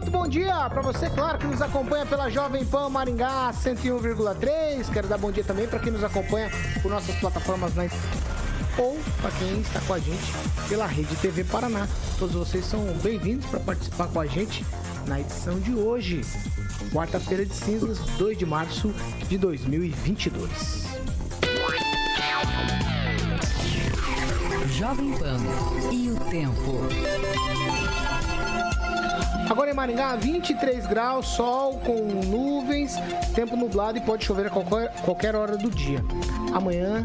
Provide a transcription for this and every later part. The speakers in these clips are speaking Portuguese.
Muito bom dia para você, claro, que nos acompanha pela Jovem Pan Maringá 101,3. Quero dar bom dia também para quem nos acompanha por nossas plataformas na ou para quem está com a gente pela Rede TV Paraná. Todos vocês são bem-vindos para participar com a gente na edição de hoje, quarta-feira de cinzas, 2 de março de 2022. Jovem Pan e o tempo. Agora em Maringá, 23 graus, sol com nuvens, tempo nublado e pode chover a qualquer, qualquer hora do dia. Amanhã,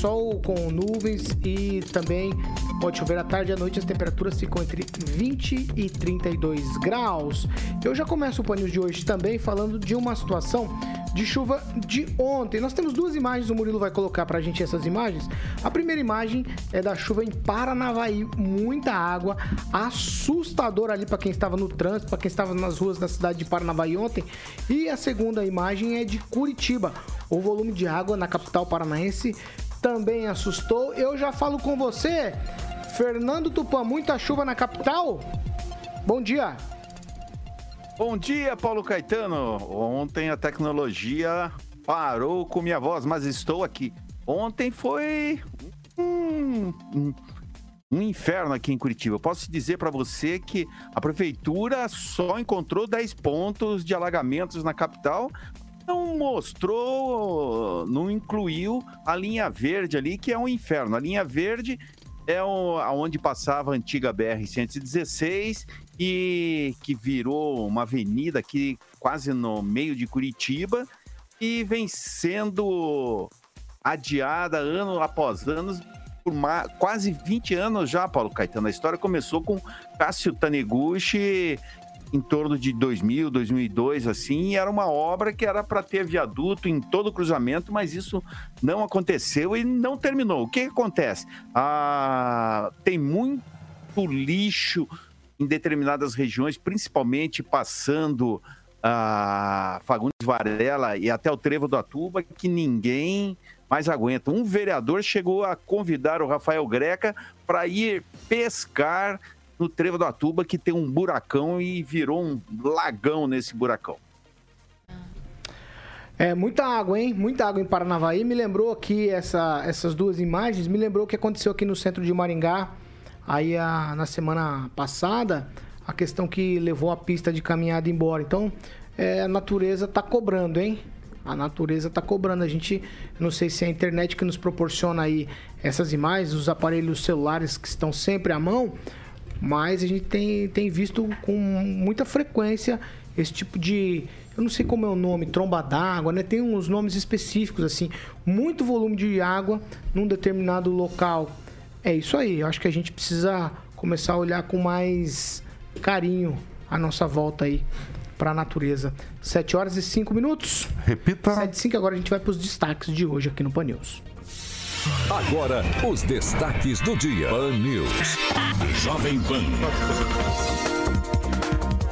sol com nuvens e também pode chover à tarde e à noite. As temperaturas ficam entre 20 e 32 graus. Eu já começo o paninho de hoje também falando de uma situação de chuva de ontem. Nós temos duas imagens, o Murilo vai colocar pra gente essas imagens. A primeira imagem é da chuva em Paranavaí, muita água, assustador ali para quem estava no trânsito, para quem estava nas ruas da cidade de Paranavaí ontem. E a segunda imagem é de Curitiba. O volume de água na capital paranaense também assustou. Eu já falo com você, Fernando Tupan, muita chuva na capital? Bom dia. Bom dia, Paulo Caetano. Ontem a tecnologia parou com minha voz, mas estou aqui. Ontem foi um, um, inferno aqui em Curitiba. Posso dizer para você que a prefeitura só encontrou 10 pontos de alagamentos na capital. Não mostrou, não incluiu a linha verde ali, que é um inferno. A linha verde é onde passava a antiga BR-116 e que virou uma avenida aqui quase no meio de Curitiba e vem sendo adiada ano após ano por quase 20 anos já, Paulo Caetano. A história começou com Cássio Taniguchi em torno de 2000, 2002, assim, e era uma obra que era para ter viaduto em todo o cruzamento, mas isso não aconteceu e não terminou. O que, que acontece? Ah, tem muito lixo em determinadas regiões, principalmente passando a Fagundes Varela e até o Trevo do Atuba, que ninguém mais aguenta. Um vereador chegou a convidar o Rafael Greca para ir pescar no Trevo do Atuba, que tem um buracão e virou um lagão nesse buracão. É, muita água, hein? Muita água em Paranavaí. Me lembrou aqui essa, essas duas imagens, me lembrou o que aconteceu aqui no centro de Maringá, Aí a, na semana passada, a questão que levou a pista de caminhada embora. Então, é, a natureza está cobrando, hein? A natureza está cobrando. A gente, não sei se é a internet que nos proporciona aí essas imagens, os aparelhos celulares que estão sempre à mão, mas a gente tem, tem visto com muita frequência esse tipo de. Eu não sei como é o nome, tromba d'água, né? Tem uns nomes específicos, assim. Muito volume de água num determinado local é isso aí. Eu acho que a gente precisa começar a olhar com mais carinho a nossa volta aí para a natureza. 7 horas e 5 minutos. Repita. 7 e 5, agora a gente vai para os destaques de hoje aqui no Pan News. Agora, os destaques do dia. Pan News. Jovem Pan.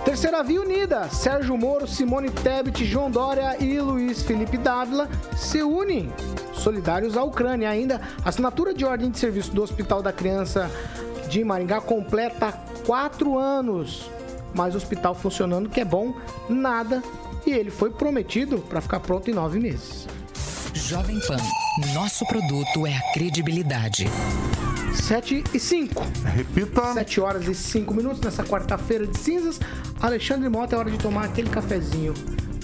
Terceira Via Unida, Sérgio Moro, Simone Tebet, João Dória e Luiz Felipe Dávila se unem solidários à Ucrânia. Ainda, a assinatura de ordem de serviço do Hospital da Criança de Maringá completa quatro anos. Mas o hospital funcionando, que é bom, nada. E ele foi prometido para ficar pronto em nove meses. Jovem Pan, nosso produto é a credibilidade. 7 e 5. Repita. 7 horas e 5 minutos nessa quarta-feira de cinzas. Alexandre Mota, é hora de tomar aquele cafezinho.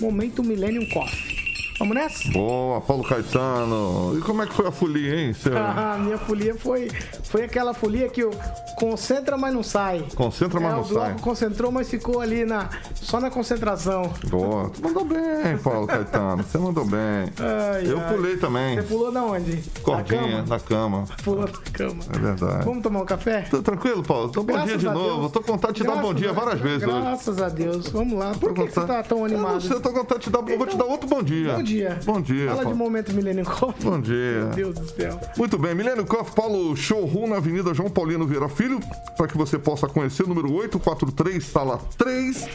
Momento Millennium Coffee. Vamos nessa? Boa, Paulo Caetano. E como é que foi a folia, hein? Seu... Ah, minha folia foi, foi aquela folia que concentra, mas não sai. Concentra, mas é, não sai. concentrou, mas ficou ali na, só na concentração. Boa. Tu mandou bem, Paulo Caetano. Você mandou bem. Ai, Eu ai. pulei também. Você pulou da onde? Cordinha, Da cama? na cama. Pulou da cama. É verdade. Vamos tomar um café? Tô tranquilo, Paulo? Então, bom dia de novo. Deus. Tô com vontade de te dar bom dia várias vezes hoje. Graças a Deus. Vamos lá. Por Tô que, que você tá tão Eu não animado? sei, eu tô com vontade de te dar. Eu vou te dar outro bom dia. Bom dia. Bom dia. Fala de momento Milênio Coffee. Bom dia. Meu Deus do céu. Muito bem, Milênio Coffee Paulo Showroom na Avenida João Paulino Vieira Filho, para que você possa conhecer, número 843, sala 3.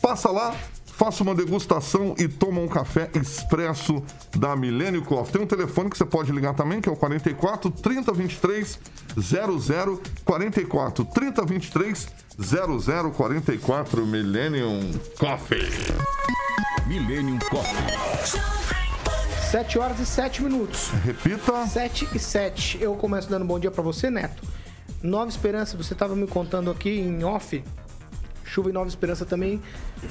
Passa lá, faça uma degustação e toma um café expresso da Milênio Coffee. Tem um telefone que você pode ligar também, que é o 44 3023 00 44 3023 0044 Millennium Coffee. Millennium Coffee. 7 horas e 7 minutos. Repita. 7 e 7. Eu começo dando bom dia pra você, Neto. Nova Esperança, você tava me contando aqui em off. Chuva em Nova Esperança também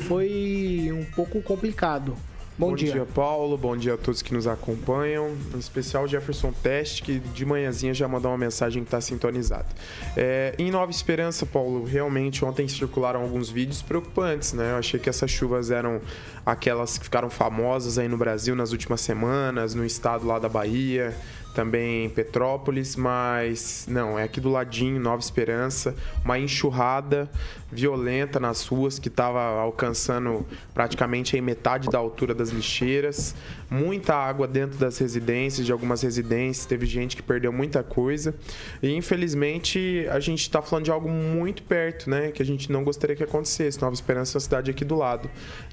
foi um pouco complicado. Bom, dia. Paulo. Bom dia a todos que nos acompanham. Em especial Jefferson Teste, que de manhãzinha já mandou uma mensagem que está sintonizado. É, em Nova Esperança, Paulo, realmente ontem circularam alguns vídeos preocupantes, né? Eu achei que essas chuvas eram aquelas que ficaram famosas aí no Brasil nas últimas semanas, no estado lá da Bahia, também Petrópolis, mas não, é aqui do ladinho, Nova Esperança, uma enxurrada violenta nas ruas que estava alcançando praticamente metade da altura das lixeiras, muita água dentro das residências, de algumas residências, teve gente que perdeu muita coisa e infelizmente a gente está falando de algo muito perto, né, que a gente não gostaria que acontecesse. Nova Esperança é uma cidade aqui do lado,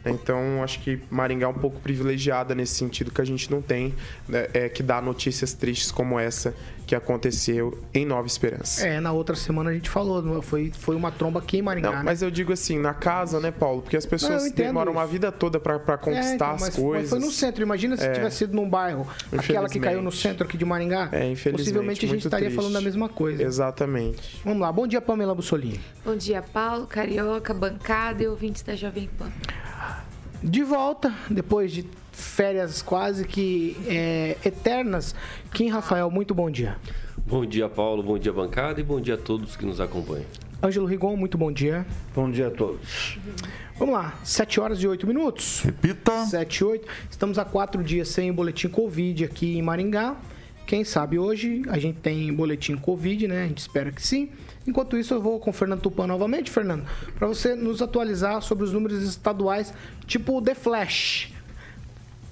então acho que Maringá é um pouco privilegiada nesse sentido que a gente não tem, né, é que dá notícias tristes como essa que aconteceu em Nova Esperança. É, na outra semana a gente falou, não- foi, foi uma tromba aqui em Maringá. Não, né? mas eu digo assim, na casa, né, Paulo? Porque as Não, pessoas entendo demoram uma isso. vida toda pra pra É, conquistar então, as mas, coisas. mas foi no centro. Imagina se É. tivesse sido num bairro, aquela que caiu no centro aqui de Maringá. É, infelizmente. Possivelmente a gente estaria triste. falando da mesma coisa. Exatamente. Vamos lá. Bom dia, Pamela Bussolini. Bom dia, Paulo, Carioca, bancada e ouvintes da Jovem Pan. De volta, depois de férias quase que é, eternas. Kim Rafael, muito bom dia. Bom dia, Paulo. Bom dia, bancada. E bom dia a todos que nos acompanham. Ângelo Rigon, muito bom dia. Bom dia a todos. Vamos lá, 7 horas e 8 minutos. Repita. 7 e 8. Estamos há quatro dias sem boletim Covid aqui em Maringá. Quem sabe hoje a gente tem boletim Covid, né? A gente espera que sim. Enquanto isso, eu vou com o Fernando Tupan novamente, Fernando, para você nos atualizar sobre os números estaduais, tipo The Flash.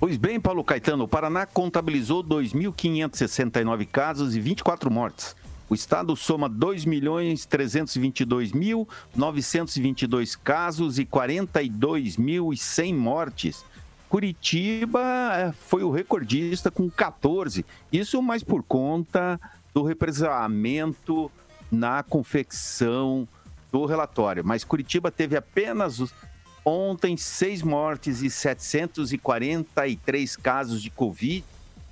Pois bem, Paulo Caetano, o Paraná contabilizou 2.569 casos e 24 mortes. O estado soma 2.322.922 casos e 42.100 mortes. Curitiba eh, foi o recordista com 14. Isso mais por conta do represamento na confecção do relatório. Mas Curitiba teve apenas ontem seis mortes e 743 casos de Covid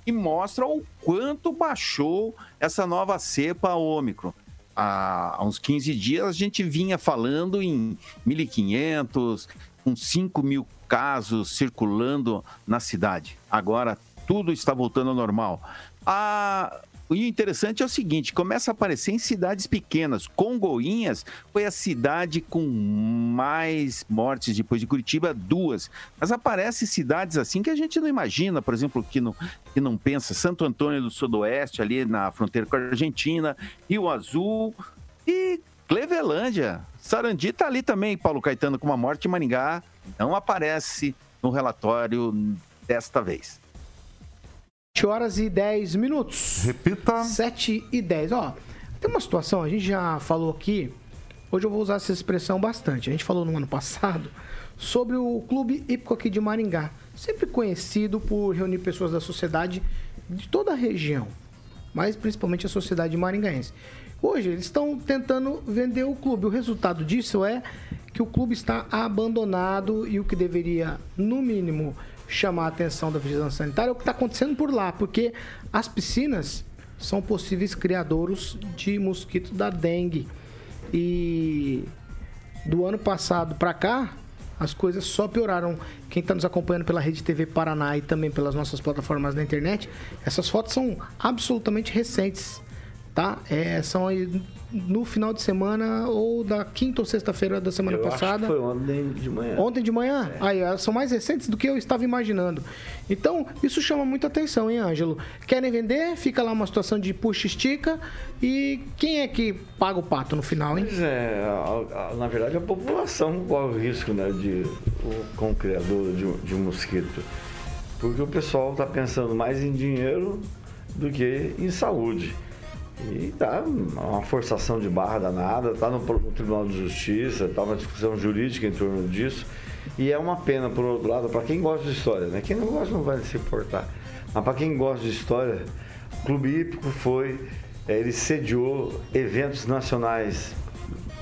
e mostra o quanto baixou essa nova cepa Ômicron. Há uns 15 dias a gente vinha falando em 1.500, com 5 mil casos circulando na cidade. Agora tudo está voltando ao normal. Ah, e o interessante é o seguinte: começa a aparecer em cidades pequenas. Congoinhas foi a cidade com mais mortes depois de Curitiba, duas. Mas aparecem cidades assim que a gente não imagina, por exemplo, que não, que não pensa. Santo Antônio do Sudoeste, ali na fronteira com a Argentina, Rio Azul e Clevelândia. Sarandi tá ali também, Paulo Caetano, com uma morte em Maringá. Não aparece no relatório desta vez. 7 horas e 10 minutos. Repita. 7 e 10. Ó, tem uma situação, a gente já falou aqui, hoje eu vou usar essa expressão bastante. A gente falou no ano passado sobre o Clube Hípico aqui de Maringá, sempre conhecido por reunir pessoas da sociedade de toda a região, mas principalmente a sociedade maringaense. Hoje eles estão tentando vender o clube. O resultado disso é que o clube está abandonado e o que deveria, no mínimo, chamar a atenção da vigilância sanitária é o que está acontecendo por lá, porque as piscinas são possíveis criadouros de mosquito da dengue. E do ano passado para cá, as coisas só pioraram. Quem está nos acompanhando pela Rede TV Paraná e também pelas nossas plataformas na internet, essas fotos são absolutamente recentes, tá? É, são no final de semana ou da quinta ou sexta-feira da semana Eu passada. Acho que foi ontem de manhã. Ontem de manhã? Aí, elas são mais recentes do que eu estava imaginando. Então, isso chama muita atenção, hein, Ângelo? Querem vender? Fica lá uma situação de puxa estica. E quem é que paga o pato no final, hein? Pois é, a- a- na verdade a população corre o risco né, de, o- com o criador de, um- de um mosquito. Porque o pessoal está pensando mais em dinheiro do que em saúde. E tá uma forçação de barra danada, tá no, Tribunal de Justiça, tá uma discussão jurídica em torno disso. E é uma pena, por outro lado, para quem gosta de história, né? Quem não gosta não vai se importar. Mas para quem gosta de história, o Clube Hípico foi, eh, ele sediou eventos nacionais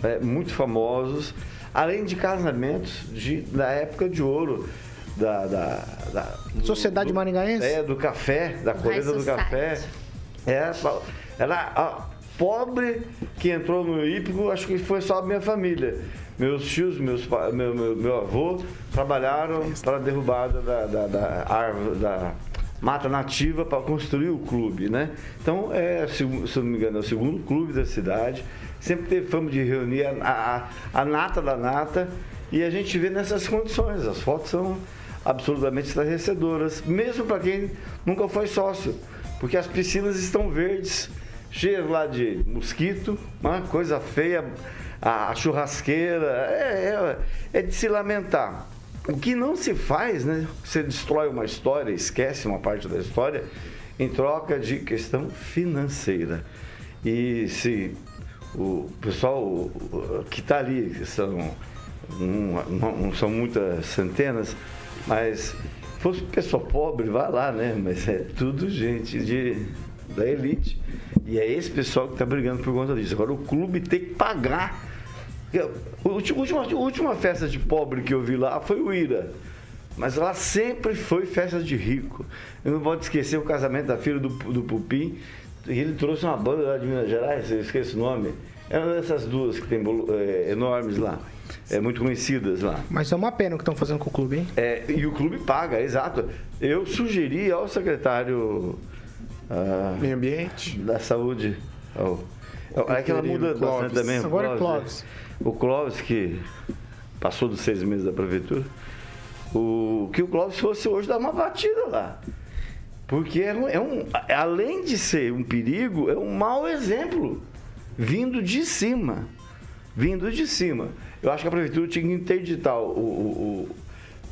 eh, muito famosos, além de casamentos de, da época de ouro da, da, da- Sociedade do, Maringaense? É, do café, da colheita do café. É, era a pobre que entrou no hípico, acho que foi só a minha família. Meus tios, meus, meu, meu, meu avô trabalharam para a derrubada da, da, da árvore, da mata nativa para construir o clube, né? Então, é, se, se não me engano, é o segundo clube da cidade. Sempre teve fama de reunir a, a, a nata da nata e a gente vê nessas condições. As fotos são absolutamente estarrecedoras, mesmo para quem nunca foi sócio, porque as piscinas estão verdes, cheias lá de mosquito, uma coisa feia, a, churrasqueira, é, é, é de se lamentar. O que não se faz, né? Você destrói uma história, esquece uma parte da história, em troca de questão financeira. E se o pessoal que está ali, que são, não são muitas centenas, mas fosse pessoa pobre, vai lá, né? Mas é tudo gente de, da elite. E é esse pessoal que está brigando por conta disso. Agora o clube tem que pagar. A última, última festa de pobre que eu vi lá foi o Ira. Mas lá sempre foi festa de rico. Eu não posso esquecer o casamento da filha do, do Pupim. Ele trouxe uma banda lá de Minas Gerais, eu esqueço o nome. É uma dessas duas que tem é, enormes lá. É, muito conhecidas lá. Mas é uma pena o que estão fazendo com o clube, hein? É, e o clube paga, exato. Eu sugeri ao secretário ah, Meio ambiente. da saúde. ao- é que ela muda bastante também. o Agora é Clóvis, Clóvis. O Clóvis, que passou dos seis meses da prefeitura, o, que o Clóvis fosse hoje dar uma batida lá. Porque é um, é um- além de ser um perigo, é um mau exemplo. Vindo de cima. Vindo de cima. Eu acho que a prefeitura tinha que interditar o, o,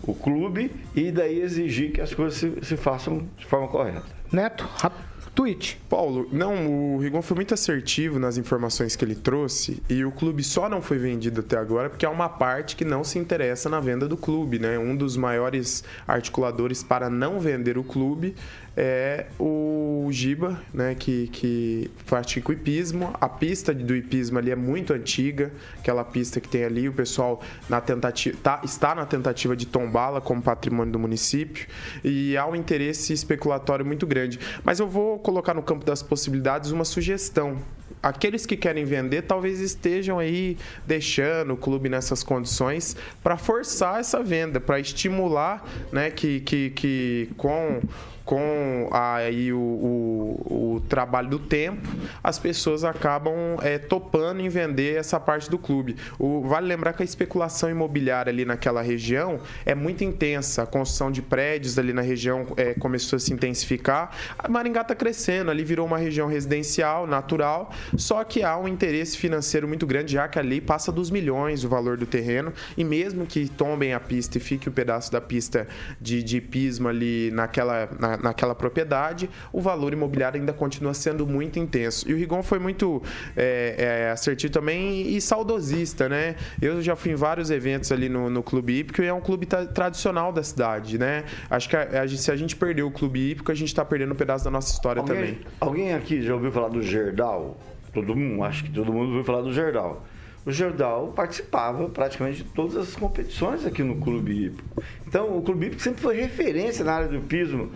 o, o clube e daí exigir que as coisas se, se façam de forma correta. Neto, rap... tweet. Paulo, não, o Rigon foi muito assertivo nas informações que ele trouxe e o clube só não foi vendido até agora porque há uma parte que não se interessa na venda do clube, né? Um dos maiores articuladores para não vender o clube é o Giba, né? Que, que pratica o hipismo. A pista do hipismo ali é muito antiga, aquela pista que tem ali, o pessoal na tentativa, tá, está na tentativa de tombá-la como patrimônio do município e há um interesse especulatório muito grande. Mas eu vou colocar no campo das possibilidades uma sugestão. Aqueles que querem vender talvez estejam aí deixando o clube nessas condições para forçar essa venda, para estimular né, que, que, que com com aí o, o, o trabalho do tempo, as pessoas acabam é, topando em vender essa parte do clube. O, vale lembrar que a especulação imobiliária ali naquela região é muito intensa. A construção de prédios ali na região é, começou a se intensificar. A Maringá está crescendo, ali virou uma região residencial, natural, só que há um interesse financeiro muito grande, já que ali passa dos milhões o valor do terreno, e mesmo que tombem a pista e fique o pedaço da pista de, de pismo ali naquela, na, naquela propriedade, o valor imobiliário ainda continua sendo muito intenso. E o Rigon foi muito é, é, assertivo também e saudosista, né? Eu já fui em vários eventos ali no, no Clube Hípico e é um clube tra- tradicional da cidade, né? Acho que a- a se a gente perder o Clube Hípico, a gente está perdendo um pedaço da nossa história também. Alguém, alguém aqui já ouviu falar do Gerdau? Todo mundo, acho que todo mundo ouviu falar do Gerdau. O Gerdau participava praticamente de todas as competições aqui no Clube Hípico. Então, o Clube Hípico sempre foi referência na área do pismo.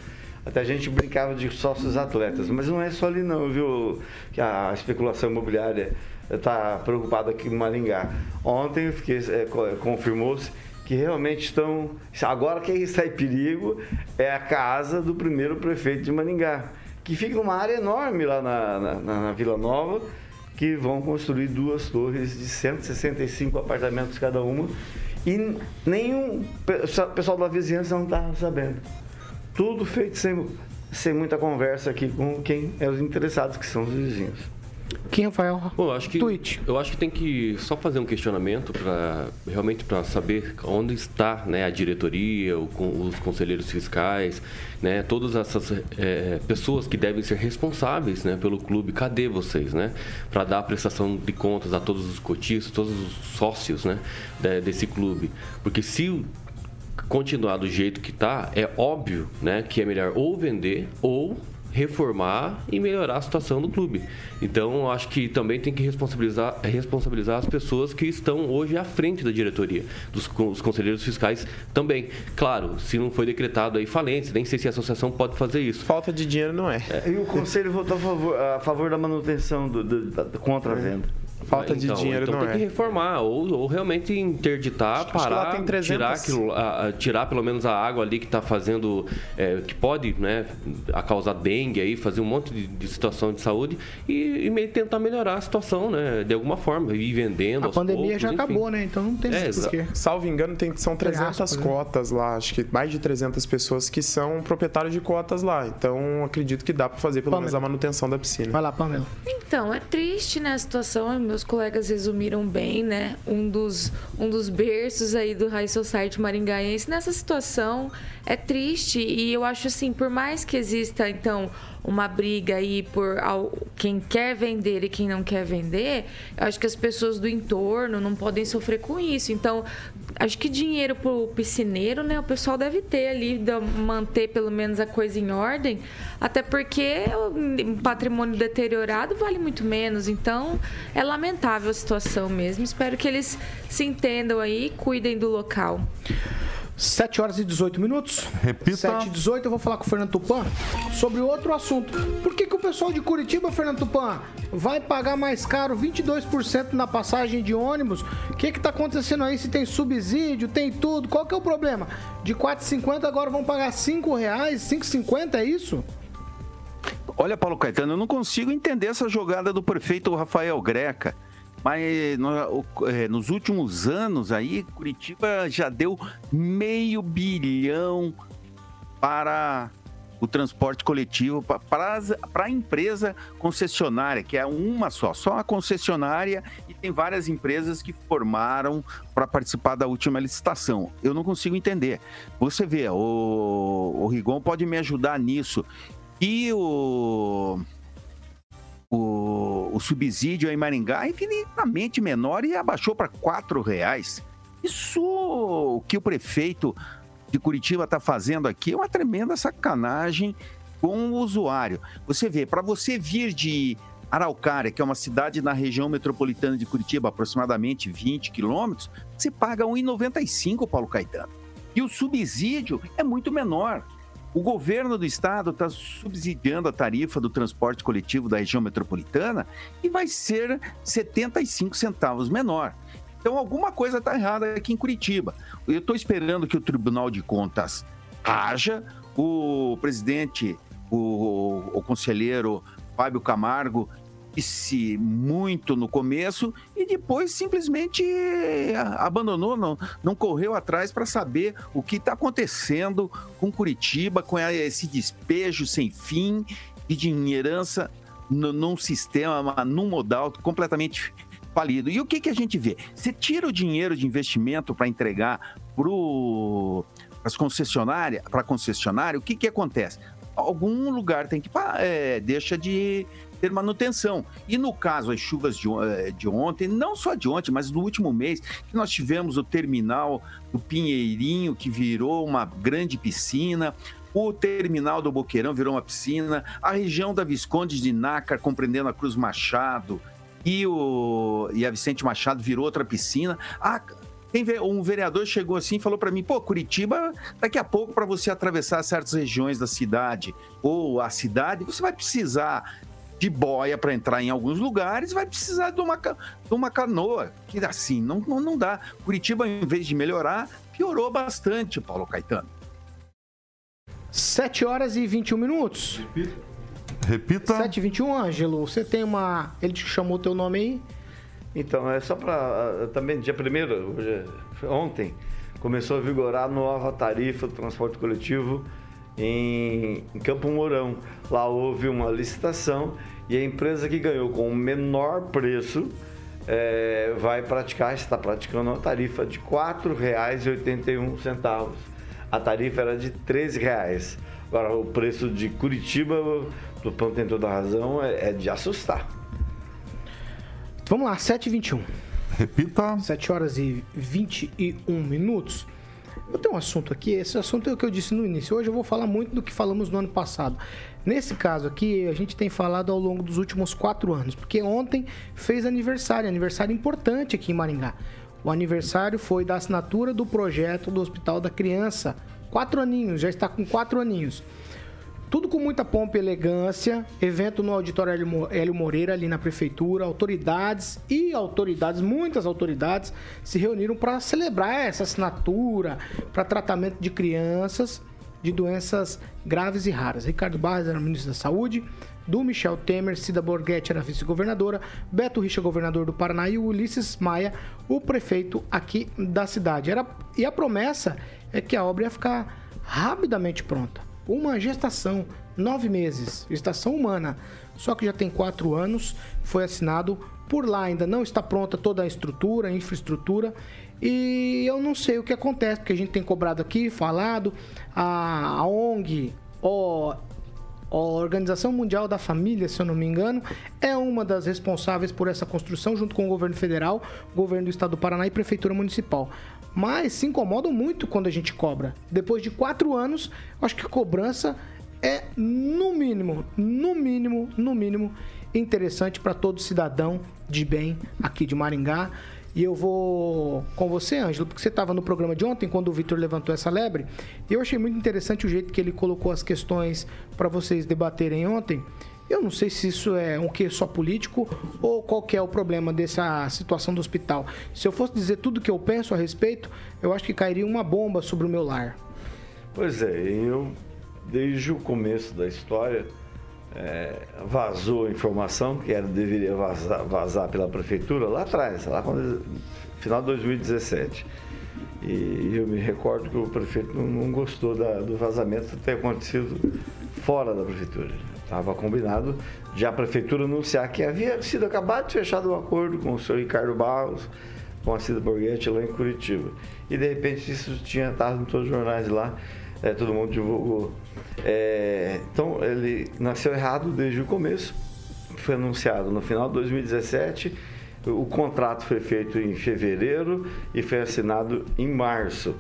Até a gente brincava de sócios atletas, mas não é só ali não, viu? Que a especulação imobiliária está preocupada aqui no Maringá. Ontem é, co- confirmou-se que realmente estão. Agora quem está em perigo é a casa do primeiro prefeito de Maringá, que fica numa área enorme lá na, na, na Vila Nova, que vão construir duas torres de 165 apartamentos cada uma. E nenhum pessoal da vizinhança não está sabendo. Tudo feito sem, sem muita conversa aqui com quem é os interessados, que são os vizinhos. Quem, Rafael? Bom, eu acho que Tweet. eu acho que tem que só fazer um questionamento para realmente para saber onde está né, a diretoria, o, os conselheiros fiscais, né, todas essas é, pessoas que devem ser responsáveis né, pelo clube. Cadê vocês, né, para dar a prestação de contas a todos os cotistas, todos os sócios, né, de- desse clube? Porque se o- continuar do jeito que está, é óbvio né, que é melhor ou vender ou reformar e melhorar a situação do clube. Então, eu acho que também tem que responsabilizar, responsabilizar as pessoas que estão hoje à frente da diretoria, dos os conselheiros fiscais também. Claro, se não foi decretado aí falência, nem sei se a associação pode fazer isso. Falta de dinheiro não é. E o conselho votou a favor, a favor da manutenção do, do- da, da contra a venda. Falta de Então, dinheiro então não tem é. que reformar ou, ou realmente interditar, que lá parar, tem 300. tirar, aquilo, a- a- tirar pelo menos a água ali que está fazendo, é, que pode né, a causar dengue aí, fazer um monte de, de situação de saúde e, e meio tentar melhorar a situação, né, de alguma forma, ir vendendo A aos pandemia poucos, já enfim. acabou, né? Então não tem É. Salvo engano, tem, são 300 aspas, né? cotas lá. Acho que mais de 300 pessoas que são proprietários de cotas lá. Então, acredito que dá para fazer pelo Pamela. menos a manutenção da piscina. Vai lá, Pamela. Então, é triste, né, a situação. Meus colegas resumiram bem, né? Um dos, um dos berços aí do High Society maringaense. Nessa situação, é triste. E eu acho assim, por mais que exista, então, uma briga aí por quem quer vender e quem não quer vender, eu acho que as pessoas do entorno não podem sofrer com isso. Então, acho que dinheiro pro piscineiro, né? O pessoal deve ter ali, da- manter pelo menos a coisa em ordem. Até porque o patrimônio deteriorado vale muito menos. Então, é lamentável a situação mesmo. Espero que eles se entendam aí e cuidem do local. 7 horas e 18 minutos. Repita. 7 e 18, eu vou falar com o Fernando Tupan sobre outro assunto. Por que, que o pessoal de Curitiba, Fernando Tupan, vai pagar mais caro 22% na passagem de ônibus? O que que tá acontecendo aí? Se tem subsídio, tem tudo. Qual que é o problema? De R$ 4,50 agora vão pagar 5 reais, 5,50 é isso? Olha, Paulo Caetano, eu não consigo entender essa jogada do prefeito Rafael Greca. Mas no- é, nos últimos anos aí, Curitiba já deu meio bilhão para o transporte coletivo, para a empresa concessionária, que é uma só, só a concessionária, e tem várias empresas que formaram para participar da última licitação. Eu não consigo entender. Você vê, o, o Rigon pode me ajudar nisso. E o, o, o subsídio em Maringá é infinitamente menor e abaixou para R$ reais. Isso o que o prefeito de Curitiba está fazendo aqui é uma tremenda sacanagem com o usuário. Você vê, para você vir de Araucária, que é uma cidade na região metropolitana de Curitiba, aproximadamente 20 quilômetros, você paga R$ 1,95, Paulo Caetano. E o subsídio é muito menor. O governo do estado está subsidiando a tarifa do transporte coletivo da região metropolitana e vai ser 75 centavos menor. Então, alguma coisa está errada aqui em Curitiba. Eu estou esperando que o Tribunal de Contas haja, o presidente, o, o conselheiro Fábio Camargo disse muito no começo e depois simplesmente abandonou, não, não correu atrás para saber o que está acontecendo com Curitiba, com esse despejo sem fim de dinheirança num sistema, num modal completamente falido. E o que, que a gente vê? Você tira o dinheiro de investimento para entregar para as concessionárias, para concessionária, o que, que acontece? Algum lugar tem que é, deixa de ter manutenção. E no caso, as chuvas de, eh, de ontem, não só de ontem, mas no último mês, que nós tivemos o terminal do Pinheirinho, que virou uma grande piscina, o terminal do Boqueirão virou uma piscina, a região da Visconde de Nácar, compreendendo a Cruz Machado, e, o, e a Vicente Machado virou outra piscina. Ve- um vereador chegou assim e falou para mim: pô, Curitiba, daqui a pouco, para você atravessar certas regiões da cidade ou a cidade, você vai precisar de boia para entrar em alguns lugares, vai precisar de uma, de uma canoa. Que assim, não, não, não dá. Curitiba, em vez de melhorar, piorou bastante, Paulo Caetano. 7 horas e 21 minutos. Repita. 7 e 21, Ângelo. Você tem uma. Ele te chamou teu nome aí? Então, é só para. Também, dia 1 ontem, começou a vigorar a nova tarifa do transporte coletivo em, em Campo Mourão. Lá houve uma licitação e a empresa que ganhou com o menor preço é, vai praticar, está praticando uma tarifa de R$ 4,81. A tarifa era de R$ 13,00. Agora, o preço de Curitiba, do Pão tem toda a razão, é, é de assustar. Vamos lá, 7 e 21. Repita. 7 horas e 21 minutos. Eu tenho um assunto aqui, esse assunto é o que eu disse no início. Hoje eu vou falar muito do que falamos no ano passado. Nesse caso aqui, a gente tem falado ao longo dos últimos quatro anos, porque ontem fez aniversário, aniversário importante aqui em Maringá. O aniversário foi da assinatura do projeto do Hospital da Criança. Quatro aninhos, já está com quatro aninhos. Tudo com muita pompa e elegância. Evento no Auditório Hélio Moreira, ali na prefeitura. Autoridades e autoridades, muitas autoridades, se reuniram para celebrar essa assinatura para tratamento de crianças de doenças graves e raras. Ricardo Barros era ministro da Saúde. Do Michel Temer, Cida Borghetti era vice-governadora, Beto Richa, governador do Paraná, e Ulisses Maia, o prefeito aqui da cidade. Era, e a promessa é que a obra ia ficar rapidamente pronta uma gestação, nove meses, gestação humana. Só que já tem quatro anos, foi assinado por lá, ainda não está pronta toda a estrutura, a infraestrutura. E eu não sei o que acontece, porque a gente tem cobrado aqui, falado, a, a ONG, o, a Organização Mundial da Família, se eu não me engano, é uma das responsáveis por essa construção, junto com o governo federal, governo do estado do Paraná e prefeitura municipal mas se incomodam muito quando a gente cobra. Depois de quatro anos, acho que cobrança é no mínimo, no mínimo, no mínimo interessante para todo cidadão de bem aqui de Maringá. E eu vou com você, Ângelo, porque você estava no programa de ontem, quando o Vitor levantou essa lebre. E eu achei muito interessante o jeito que ele colocou as questões para vocês debaterem ontem. Eu não sei se isso é um que só político ou qual que é o problema dessa situação do hospital. Se eu fosse dizer tudo que eu penso a respeito, eu acho que cairia uma bomba sobre o meu lar. Pois é, eu desde o começo da história é, vazou informação que era deveria vazar, vazar, pela prefeitura lá atrás, lá quando final de 2017. E eu me recordo que o prefeito não, não gostou da, do vazamento ter acontecido fora da prefeitura. Estava combinado de a prefeitura anunciar que havia sido acabado de fechado um acordo com o senhor Ricardo Barros, com a Cida Borghetti lá em Curitiba. E de repente isso tinha estado em todos os jornais lá, é, todo mundo divulgou. É, então ele nasceu errado desde o começo, foi anunciado no final de 2017. O contrato foi feito em fevereiro e foi assinado em março.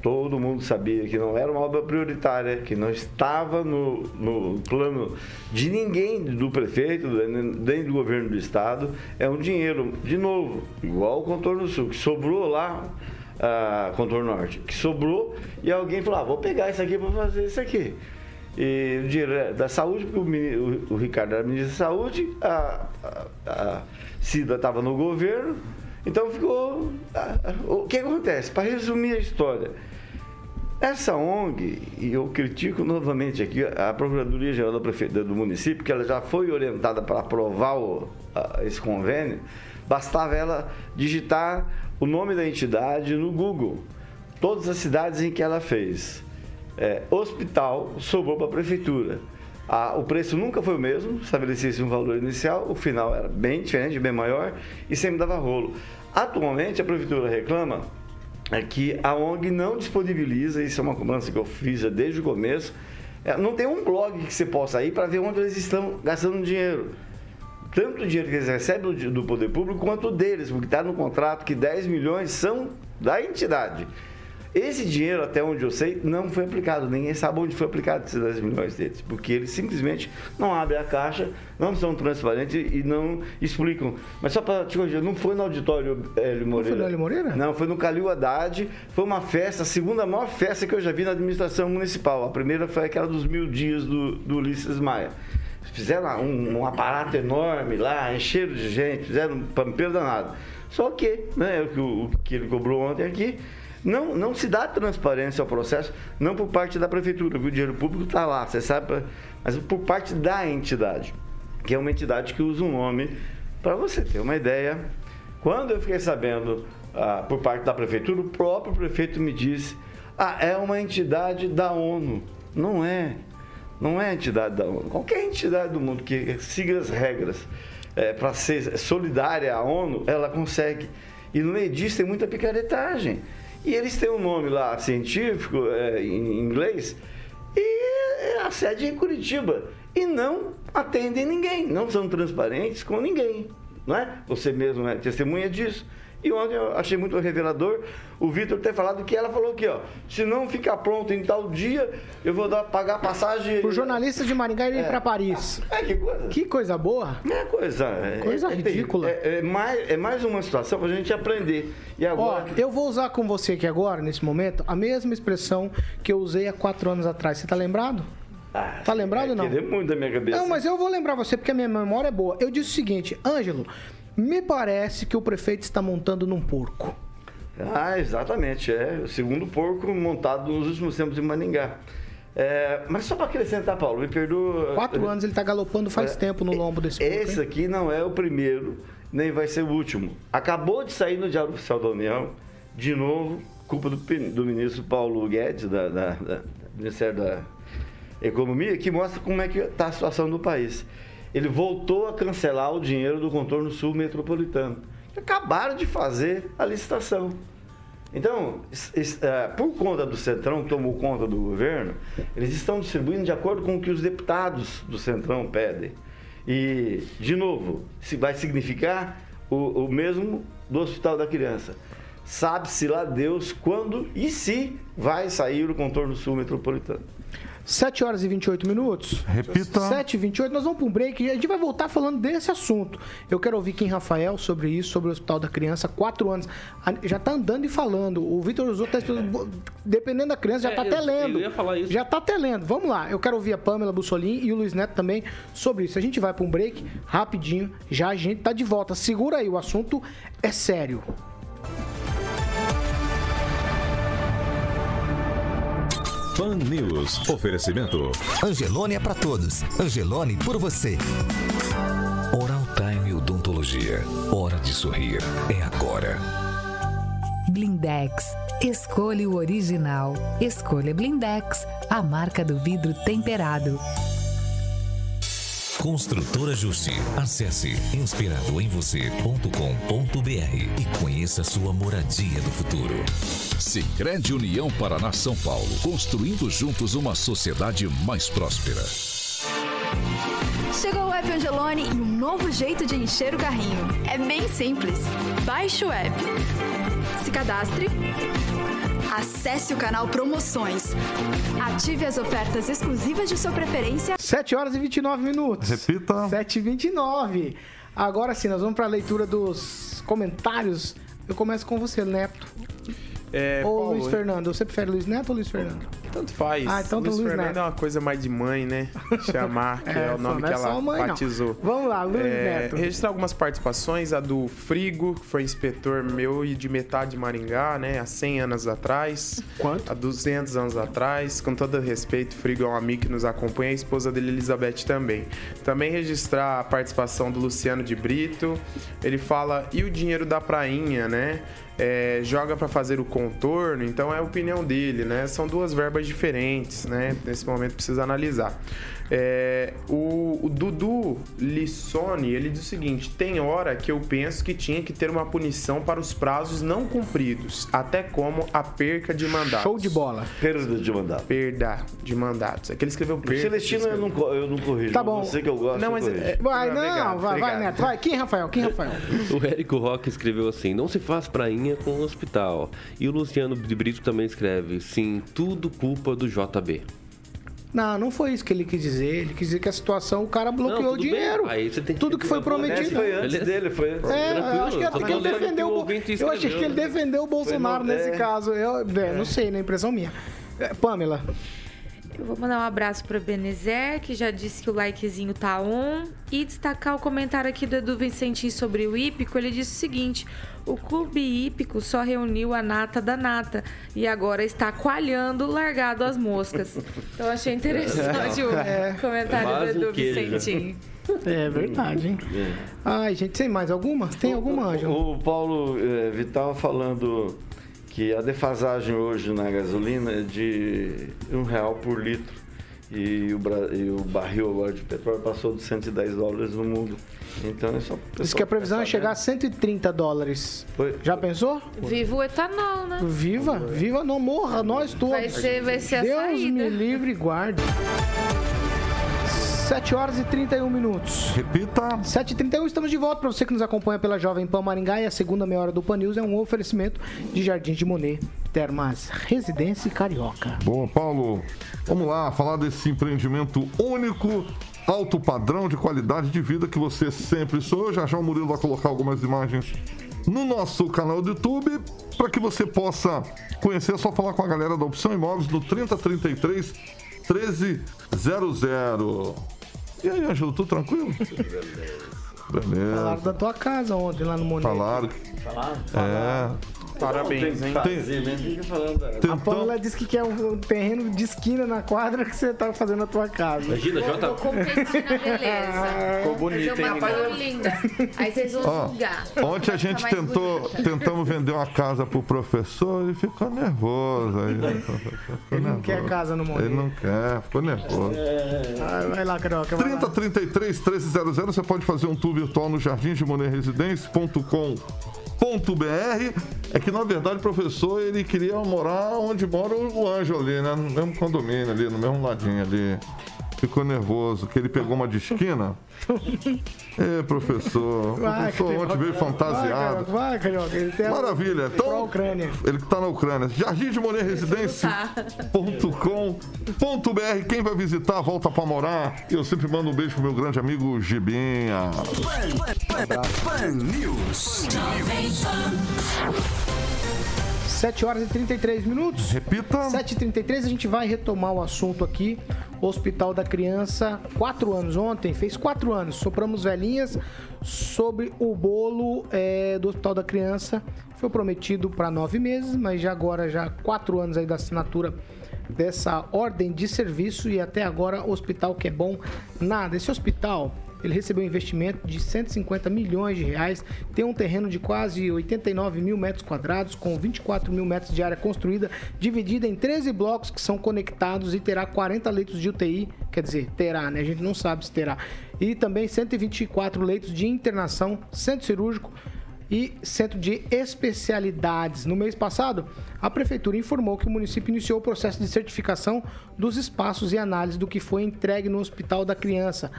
Todo mundo sabia que não era uma obra prioritária, que não estava no, no plano de ninguém, do prefeito, nem do governo do estado. É um dinheiro, de novo, igual o contorno sul, que sobrou lá, uh, contorno norte, que sobrou e alguém falou: ah, vou pegar isso aqui para fazer isso aqui. E o dinheiro é da saúde, porque o, o, Ricardo era ministro da saúde, a, a, a Cida estava no governo então ficou. O que acontece? Para resumir a história, essa ONG, e eu critico novamente aqui a Procuradoria Geral da Prefeitura do município, que ela já foi orientada para aprovar o, a, esse convênio, bastava ela digitar o nome da entidade no Google, todas as cidades em que ela fez. É, hospital sobrou para a prefeitura. O preço nunca foi o mesmo, estabelecia-se um valor inicial, o final era bem diferente, bem maior e sempre dava rolo. Atualmente, a prefeitura reclama é que a ONG não disponibiliza, isso é uma cobrança que eu fiz desde o começo, é, não tem um blog que você possa ir para ver onde eles estão gastando dinheiro. Tanto o dinheiro que eles recebem do poder público quanto deles, porque está no contrato que 10 milhões são da entidade. Esse dinheiro, até onde eu sei, não foi aplicado. Ninguém sabe onde foi aplicado esses 10 milhões deles. Porque eles simplesmente não abrem a caixa, não são transparentes e não explicam. Mas só para te corrigir, não foi no auditório Hélio Moreira. Não foi no Hélio Moreira? Não, foi no Calil Haddad. Foi uma festa, a segunda maior festa que eu já vi na administração municipal. A primeira foi aquela dos mil dias do, do Ulisses Maia. Fizeram um, um aparato enorme lá, encheram de gente, fizeram um pampeiro danado. Só que, né, o que ele cobrou ontem aqui, Não, não se dá transparência ao processo, não por parte da prefeitura, o dinheiro público está lá, você sabe, mas por parte da entidade, que é uma entidade que usa um nome. Para você ter uma ideia, quando eu fiquei sabendo ah, por parte da prefeitura, o próprio prefeito me disse: ah, é uma entidade da ONU. Não é. Não é entidade da ONU. Qualquer entidade do mundo que siga as regras é, para ser solidária à ONU, ela consegue. E no meio disso tem muita picaretagem. E eles têm um nome lá científico, é, em inglês, e a sede é em Curitiba. E não atendem ninguém, não são transparentes com ninguém. Não é? Você mesmo é testemunha disso. E ontem eu achei muito revelador o Vitor ter falado que ela falou aqui, ó. Se não ficar pronto em tal dia, eu vou dar, pagar passagem. O jornalista de Maringá ir É. para Paris. É, que coisa. Que coisa boa. É coisa. É, Coisa é, ridícula. É, é mais, é mais uma situação pra gente aprender. E Ó, agora. eu vou usar com você aqui agora, nesse momento, a mesma expressão que eu usei há quatro anos atrás. Você tá lembrado? Ah, Tá lembrado ou não? muito da minha cabeça. Não, mas eu vou lembrar você porque a minha memória é boa. Eu disse o seguinte, Ângelo, me parece que o prefeito está montando num porco. Ah, exatamente. É o segundo porco montado nos últimos tempos em Maningá. É, mas só para acrescentar, Paulo, me perdoa. Quatro anos ele tá galopando faz É, tempo no lombo desse porco. Esse hein? aqui não é o primeiro, nem vai ser o último. Acabou de sair no Diário Oficial da União, de novo, culpa do, do ministro Paulo Guedes, da, da- da- do Ministério da Economia, que mostra como é que está a situação do país. Ele voltou a cancelar o dinheiro do contorno sul metropolitano. Acabaram de fazer a licitação. Então, eh, por conta do Centrão, que tomou conta do governo, eles estão distribuindo de acordo com o que os deputados do Centrão pedem. E, de novo, vai significar o, o mesmo do Hospital da Criança. Sabe-se lá Deus quando e se vai sair o contorno sul metropolitano. 7 horas e 28 minutos. Repita. 7 e 28 nós vamos para um break e a gente vai voltar falando desse assunto. Eu quero ouvir Kim Rafael sobre isso, sobre o Hospital da Criança. Quatro anos. A- Já tá andando e falando. O Vitor usou, tá, dependendo da criança, já É, tá até lendo. eu ia falar isso. Já tá até lendo. Vamos lá. Eu quero ouvir a Pamela Bussolini e o Luiz Neto também sobre isso. A gente vai para um break rapidinho. Já a gente tá de volta. Segura aí, o assunto é sério. Pan News. Oferecimento. Angelone é pra todos. Angelone por você. Oral Time Odontologia. Hora de sorrir. É agora. Blindex. Escolha o original. Escolha Blindex, a marca do vidro temperado. Construtora Justi. Acesse inspiradoemvocê.com.br e conheça sua moradia do futuro. Sicredi União Paraná São Paulo, construindo juntos uma sociedade mais próspera. Chegou o app Angelone e um novo jeito de encher o carrinho. É bem simples. Baixe o app. Se cadastre. Acesse o canal Promoções. Ative as ofertas exclusivas de sua preferência. 7 horas e 29 minutos. Repita. 7 e 29. Agora sim, nós vamos para a leitura dos comentários. Eu começo com você, Neto. É, ou Paulo, Luiz Fernando. Você prefere Luiz Neto ou Luiz Fernando? Tanto faz. Ah, então do Luiz Luiz Fernando Neto. é uma coisa mais de mãe, né? Chamar, que é, o nome não que é ela mãe, não. batizou. Vamos lá, Luiz É, Neto. registrar algumas participações, a do Frigo, que foi inspetor meu e de metade de Maringá, né? Há 100 anos atrás. Quanto? Há 200 anos atrás. Com todo respeito, Frigo é um amigo que nos acompanha, a esposa dele, Elizabeth, também. Também registrar a participação do Luciano de Brito. Ele fala, e o dinheiro da prainha, né? É, joga para fazer o contorno, então é a opinião dele, né? São duas verbas diferentes, né? Nesse momento precisa analisar. É, o, o Dudu Lissone, ele diz o seguinte: tem hora que eu penso que tinha que ter uma punição para os prazos não cumpridos, até como a perca de mandatos. Show de bola. Perda de mandato. Perda de mandatos. É que ele escreveu perda. Celestino eu não, eu não corrijo. Tá bom. Você que eu gosto, Não, mas é- Vai, não, Obrigado, vai, vai. Neto. Vai, quem, Rafael? Quem, Rafael? O Érico Roque escreveu assim: não se faz prainha com o hospital. E o Luciano de Brito também escreve: sim, tudo culpa do JB. Não, não foi isso que ele quis dizer. Ele quis dizer que a situação, o cara bloqueou Não, o dinheiro. Aí você tem que Tudo que foi prometido. foi antes dele, foi antes. É, eu acho que, até tô que ele defendeu que o o Eu achei que ele né? defendeu o Bolsonaro no- nesse é. caso. Eu, é, Não sei, na impressão minha. É, Pamela, Eu vou mandar um abraço para Benezer, que já disse que o likezinho tá on. E destacar o comentário aqui do Edu Vicentim sobre o hípico. Ele disse o seguinte: o clube hípico só reuniu a nata da nata e agora está coalhando largado as moscas. Então achei interessante o É. comentário Mais do Edu queijo. Vicentim. É verdade, hein? Ai, gente, tem mais alguma? Tem alguma, Ângelo? O Paulo eh, Vital falando que a defasagem hoje na gasolina é de um real por litro. E o, e o barril agora de petróleo passou de 110 dólares no mundo. Então é só. Diz que a previsão é chegar a 130 dólares. Já pensou? Viva o etanol, né? Viva, viva, não morra, nós todos. Vai ser- vai ser a Deus saída. me livre e guarde. 7 horas e 31 minutos. Repita. 7 e 31 estamos de volta. Para você que nos acompanha pela Jovem Pan Maringá e a segunda meia hora do Pan News é um oferecimento de Jardim de Monet, Termas Residência e Carioca. Boa, Paulo. Vamos lá, falar desse empreendimento único, alto padrão de qualidade de vida que você sempre sonhou. Já já o Murilo vai colocar algumas imagens no nosso canal do YouTube para que você possa conhecer. É só falar com a galera da Opção Imóveis no 3033 1300. E aí, Ângelo, tudo tranquilo? Beleza. Falaram da tua casa ontem lá no Monet. Falaram. Falaram? É. Parabéns, hein? Tem- né? Fica falando da- A Paula disse que quer um, terreno de esquina na quadra que você tá fazendo na tua casa. Imagina, Jota- Vou competir na beleza. Ficou bonito, Fazer uma hein, cor linda. Aí vocês vão Ó, julgar. Ontem a Vai gente tentou, bonita. tentamos vender uma casa pro professor, ele ficou nervoso. Aí, Ele não quer casa no Monet. Ele não quer, ficou nervoso. Ah, vai lá, Carioca. vai lá. 3033 1300, você pode fazer um tour virtual no jardimdemonerresidência.com.br. É que na verdade o professor ele queria morar onde mora o Anjo ali, né? No mesmo condomínio ali, no mesmo ladinho ali. Ficou nervoso, que ele pegou uma de esquina. Ê, professor. O Vai, professor ontem veio fantasiado. Vai, Carioca. Maravilha. Pra Então, ele que tá na Ucrânia. Jardim de Monet Residência.com.br. Quem vai visitar, volta pra morar. E eu sempre mando um beijo pro meu grande amigo Gibinha. Pan News. 7 horas e 33 minutos. Repita. 7h33, a gente vai retomar o assunto aqui. Hospital da Criança, 4 anos ontem, fez 4 anos. Sopramos velhinhas sobre o bolo é, do Hospital da Criança. Foi prometido para 9 meses, mas já agora, já 4 anos aí da assinatura dessa ordem de serviço e até agora o hospital que é bom, nada. Esse hospital ele recebeu um investimento de 150 milhões de reais, tem um terreno de quase 89 mil metros quadrados, com 24 mil metros de área construída, dividida em 13 blocos que são conectados e terá 40 leitos de UTI, quer dizer, terá, né? A gente não sabe se terá. E também 124 leitos de internação, centro cirúrgico, e Centro de Especialidades. No mês passado, a Prefeitura informou que o município iniciou o processo de certificação dos espaços e análise do que foi entregue no Hospital da Criança.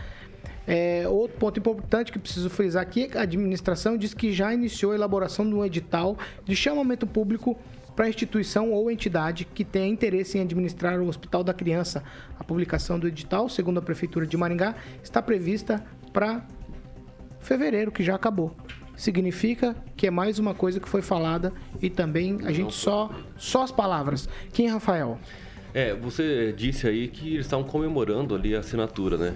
É, outro ponto importante que preciso frisar aqui é que a administração diz que já iniciou a elaboração de um edital de chamamento público para a instituição ou entidade que tenha interesse em administrar o Hospital da Criança. A publicação do edital, segundo a Prefeitura de Maringá, está prevista para fevereiro, que já acabou. Significa que é mais uma coisa que foi falada e também a gente só só as palavras. Quem, Rafael? É, você disse aí que eles estavam comemorando ali a assinatura, né?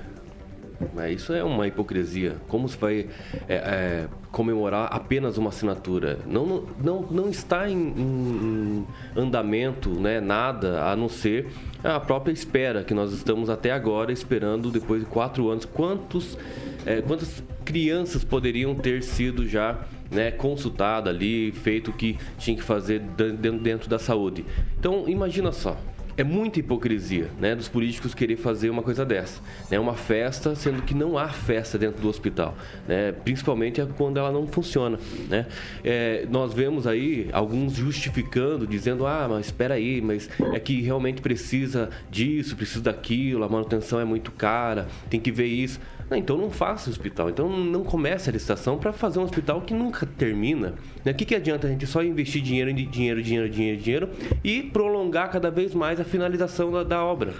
Mas isso é uma hipocrisia. Como se vai é, é, comemorar apenas uma assinatura? Não, não, não, está em, em- andamento né, nada a não ser a própria espera que nós estamos até agora esperando depois de quatro anos. Quantos, é, quantas crianças poderiam ter sido já né, consultada ali, feito o que tinha que fazer dentro da saúde? Então, imagina só. É muita hipocrisia, né, dos políticos querer fazer uma coisa dessa, né, uma festa, sendo que não há festa dentro do hospital, né, principalmente quando ela não funciona, né. É, nós vemos aí alguns justificando, dizendo, ah, mas espera aí, mas é que realmente precisa disso, precisa daquilo, a manutenção é muito cara, tem que ver isso. Não, então não faça hospital. Então não comece a licitação para fazer um hospital que nunca termina. né? O que, que adianta a gente só investir dinheiro, dinheiro, dinheiro, dinheiro, dinheiro e prolongar cada vez mais a finalização da, da obra?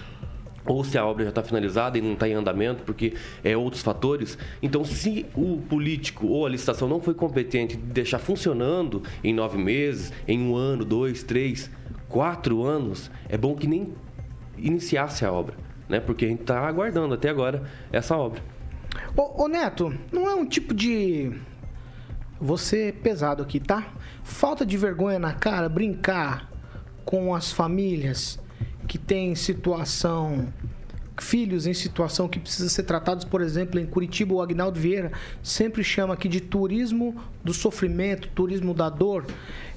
Ou se a obra já está finalizada e não está em andamento, porque é outros fatores. Então, se o político ou a licitação não foi competente de deixar funcionando em nove meses, em um ano, dois, três, quatro anos, é bom que nem iniciasse a obra, né? Porque a gente está aguardando até agora essa obra. Ô, ô, Neto, não é um tipo de. Você pesado aqui, tá? Falta de vergonha na cara brincar com as famílias que têm situação. Filhos em situação que precisa ser tratados, por exemplo, em Curitiba, o Agnaldo Vieira sempre chama aqui de turismo do sofrimento, turismo da dor.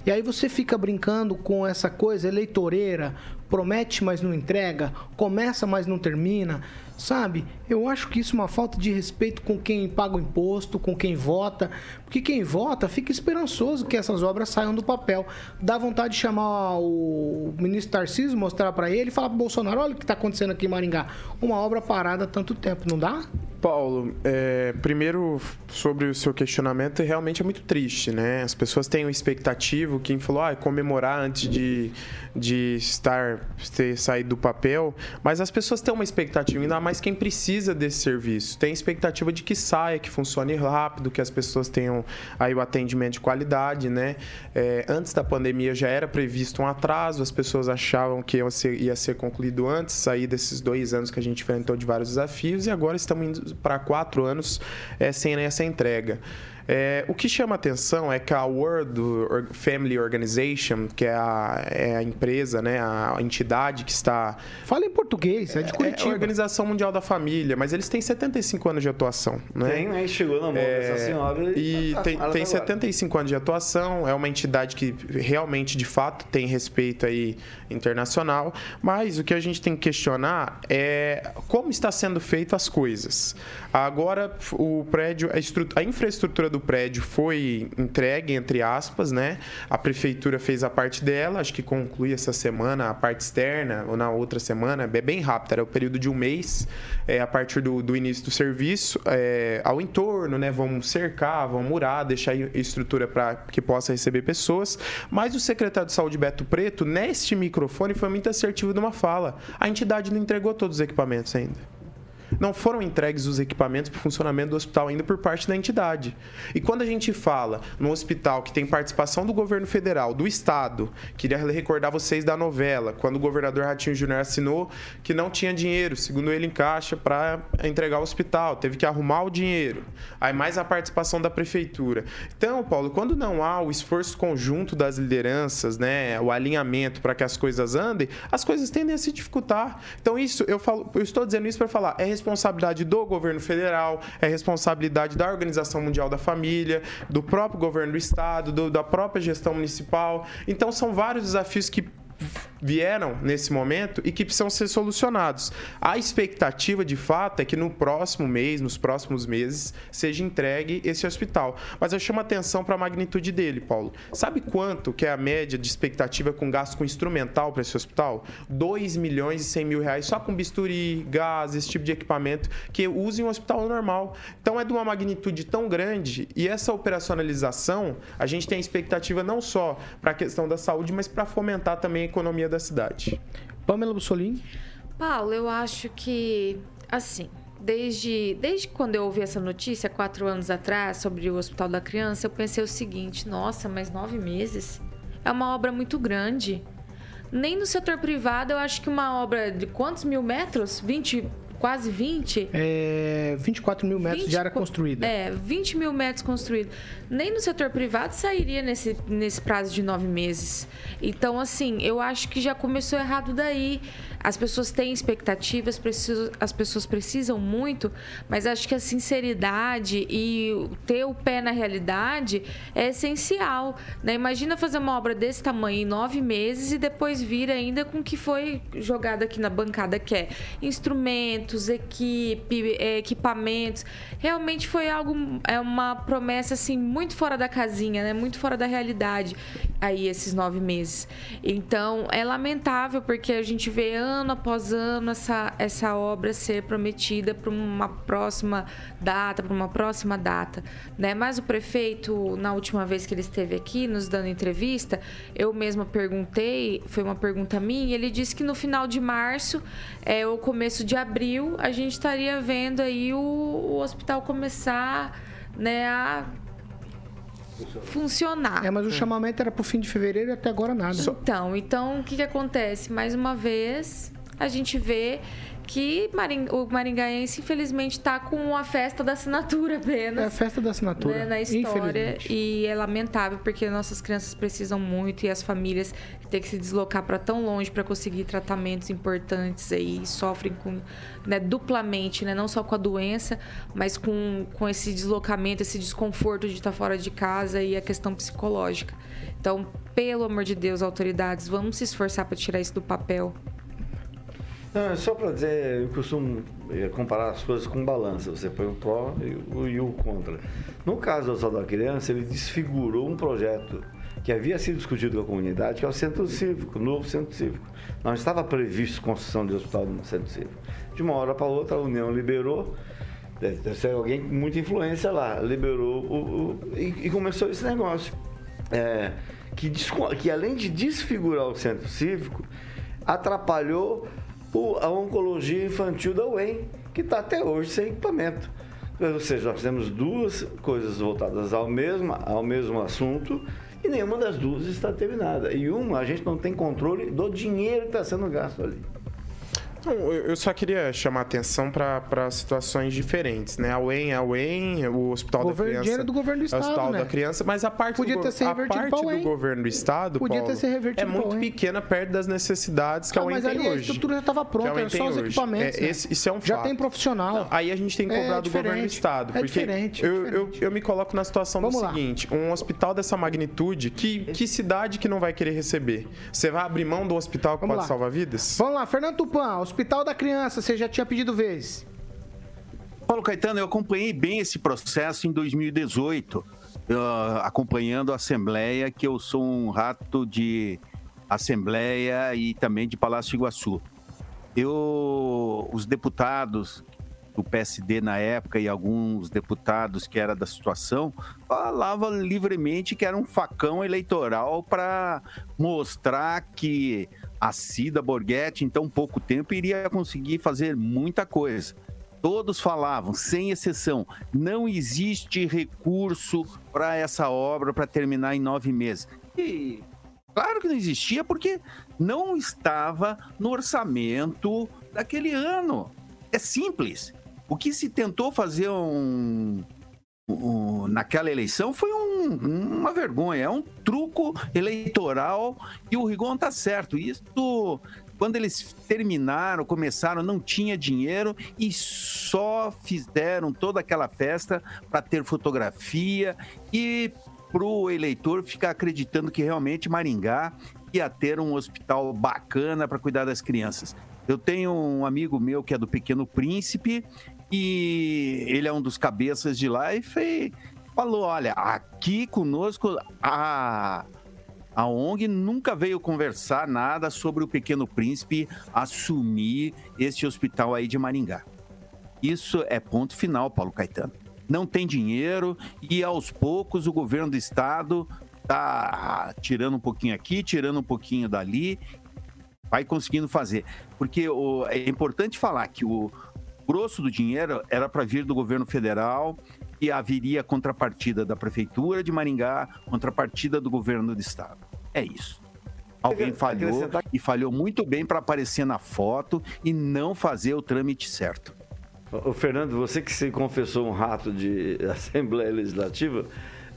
E aí você fica brincando com essa coisa eleitoreira, promete, mas não entrega, começa, mas não termina. Sabe? Eu acho que isso é uma falta de respeito com quem paga o imposto, com quem vota. Porque quem vota fica esperançoso que essas obras saiam do papel. Dá vontade de chamar o ministro Tarcísio, mostrar para ele falar pro Bolsonaro: olha o que está acontecendo aqui em Maringá. Uma obra parada há tanto tempo, não dá? Paulo, é, primeiro sobre o seu questionamento, realmente é muito triste, né? As pessoas têm uma expectativa, quem falou, ah, é comemorar antes de, de estar, ter saído do papel, mas as pessoas têm uma expectativa, ainda mais quem precisa desse serviço. Tem expectativa de que saia, que funcione rápido, que as pessoas tenham aí o atendimento de qualidade, né? É, antes da pandemia já era previsto um atraso, as pessoas achavam que ia ser, ia ser concluído antes, sair desses dois anos que a gente enfrentou de vários desafios, e agora estamos indo para quatro anos é, sem essa entrega. É, o que chama atenção é que a World Family Organization, que é a, é a, empresa, né, a entidade que está. Fala em português, é de Curitiba. É a Organização Mundial da Família, mas eles têm 75 anos de atuação. Né? Tem, né? Chegou na mão é, dessa senhora. E tem, tem 75 anos de atuação, é uma entidade que realmente, de fato, tem respeito aí internacional, mas o que a gente tem que questionar é como está sendo feito as coisas. Agora, o prédio, a, a infraestrutura do prédio foi entregue, entre aspas, né? A prefeitura fez a parte dela, acho que conclui essa semana a parte externa, ou na outra semana, é bem rápido, era o período de um mês, é, a partir do, do início do serviço, é, ao entorno, né? Vamos cercar, vamos murar, deixar estrutura para que possa receber pessoas. Mas o secretário de saúde, Beto Preto, neste microfone, foi muito assertivo numa fala. A entidade não entregou todos os equipamentos ainda não foram entregues os equipamentos para o funcionamento do hospital ainda por parte da entidade. E quando a gente fala no hospital que tem participação do governo federal, do estado, queria recordar vocês da novela, quando o governador Ratinho Júnior assinou que não tinha dinheiro, segundo ele, em caixa para entregar o hospital, teve que arrumar o dinheiro. Aí mais a participação da prefeitura. Então, Paulo, quando não há o esforço conjunto das lideranças, né, o alinhamento para que as coisas andem, as coisas tendem a se dificultar. Então, isso eu falo, eu estou dizendo isso para falar, é responsabilidade do governo federal, é responsabilidade da Organização Mundial da Família, do próprio governo do estado, do, da própria gestão municipal. Então, são vários desafios que vieram nesse momento e que precisam ser solucionados. A expectativa, de fato, é que no próximo mês, nos próximos meses, seja entregue esse hospital. Mas eu chamo atenção para a magnitude dele, Paulo. Sabe quanto que é a média de expectativa com gasto com instrumental para esse hospital? 2 milhões e 100 mil reais só com bisturi, gás, esse tipo de equipamento que usem um hospital normal. Então é de uma magnitude tão grande e essa operacionalização, a gente tem expectativa não só para a questão da saúde, mas para fomentar também a economia da cidade. Pamela Bussolini? Paulo, eu acho que, assim, desde, desde quando eu ouvi essa notícia, quatro anos atrás, sobre o Hospital da Criança, eu pensei o seguinte: nossa, mas nove meses? É uma obra muito grande. Nem no setor privado, eu acho que uma obra de quantos mil metros? 20, quase 20? É, 24 mil metros 20, de área construída. É, 20 mil metros construídos. Nem no setor privado sairia nesse, nesse prazo de nove meses. Então, assim, eu acho que já começou errado daí. As pessoas têm expectativas, precisam, as pessoas precisam muito, mas acho que a sinceridade e ter o pé na realidade é essencial. Né? Imagina fazer uma obra desse tamanho em nove meses e depois vir ainda com o que foi jogado aqui na bancada, que é instrumentos, equipe, é, equipamentos. Realmente foi algo, é uma promessa assim muito fora da casinha, né? muito fora da realidade aí esses nove meses. Então é lamentável porque a gente vê ano após ano essa, essa obra ser prometida para uma próxima data, para uma próxima data, né? Mas o prefeito, na última vez que ele esteve aqui nos dando entrevista, eu mesma perguntei, foi uma pergunta minha, ele disse que no final de março, é, ou começo de abril, a gente estaria vendo aí o, o hospital começar né, a funcionar. É, mas o chamamento era para o fim de fevereiro e até agora nada. Então, então o que, que acontece? Mais uma vez, a gente vê que Maring... o maringaense, infelizmente, está com a festa da assinatura apenas. É a festa da assinatura. Né, na história. E é lamentável, porque nossas crianças precisam muito e as famílias têm que se deslocar para tão longe para conseguir tratamentos importantes aí sofrem com, né, duplamente, né, não só com a doença, mas com, com esse deslocamento, esse desconforto de estar fora de casa e a questão psicológica. Então, pelo amor de Deus, autoridades, vamos se esforçar para tirar isso do papel. Não, é só para dizer, eu costumo eh, comparar as coisas com balança. Você põe o pró e o, e o contra. No caso do Hospital da Criança, ele desfigurou um projeto que havia sido discutido com a comunidade, que é o Centro Cívico, o novo Centro Cívico. Não estava previsto construção de hospital no Centro Cívico. De uma hora para outra, a União liberou, deve ser alguém com muita influência lá, liberou o, o- e, e começou esse negócio. É, que, que além de desfigurar o Centro Cívico, atrapalhou a oncologia infantil da UEM, que está até hoje sem equipamento. Ou seja, nós temos duas coisas voltadas ao mesmo, ao mesmo assunto e nenhuma das duas está terminada. E uma, a gente não tem controle do dinheiro que está sendo gasto ali. Eu eu só queria chamar atenção para situações diferentes, né? A UEM é a UEM, o Hospital Governo- da Criança. dinheiro do governo do é o Estado, Hospital né? da Criança, mas a parte, Podia do, ter sido a parte do governo do Estado Podia ter Paulo, sido revertido é muito pequena perto das necessidades que Ah, a UEM mas tem ali a hoje. estrutura já estava a pronta, UEM era só os hoje. equipamentos. É, né? esse- isso é um Já fato. tem profissional. Não, aí a gente tem que cobrar É do governo do diferente, Estado. é porque diferente, é eu, eu, eu me coloco na situação Vamos do lá. seguinte: um hospital dessa magnitude, que, que cidade que não vai querer receber? Você vai abrir mão do hospital que Vamos pode lá. salvar vidas? Vamos lá, Fernando Tupan, Hospital da Criança, você já tinha pedido vez. Paulo Caetano, eu acompanhei bem esse processo em 2018, ah, acompanhando a Assembleia, que eu sou um rato de Assembleia e também de Palácio Iguaçu. Eu, os deputados do PSD na época e alguns deputados que era da situação falavam livremente que era um facão eleitoral para mostrar que a Cida Borghetti, em tão pouco tempo, iria conseguir fazer muita coisa. Todos falavam, sem exceção, não existe recurso para essa obra para terminar em nove meses. E claro que não existia, porque não estava no orçamento daquele ano. É simples. O que se tentou fazer um, um- naquela eleição foi um- uma vergonha, é um truco eleitoral e o Rigon tá certo. Isso, quando eles terminaram, começaram, não tinha dinheiro e só fizeram toda aquela festa para ter fotografia e para o eleitor ficar acreditando que realmente Maringá ia ter um hospital bacana para cuidar das crianças. Eu tenho um amigo meu que é do Pequeno Príncipe e ele é um dos cabeças de lá e fez, falou: olha, aqui conosco a, a ONG nunca veio conversar nada sobre o Pequeno Príncipe assumir este hospital aí de Maringá. Isso é ponto final, Paulo Caetano. Não tem dinheiro e aos poucos o governo do estado tá tirando um pouquinho aqui, tirando um pouquinho dali, vai conseguindo fazer. Porque o- é importante falar que o grosso do dinheiro era para vir do governo federal e haveria contrapartida da prefeitura de Maringá, contrapartida do governo do estado. É isso. Alguém falhou e falhou muito bem para aparecer na foto e não fazer o trâmite certo. Ô, Fernando, você que se confessou um rato de Assembleia Legislativa,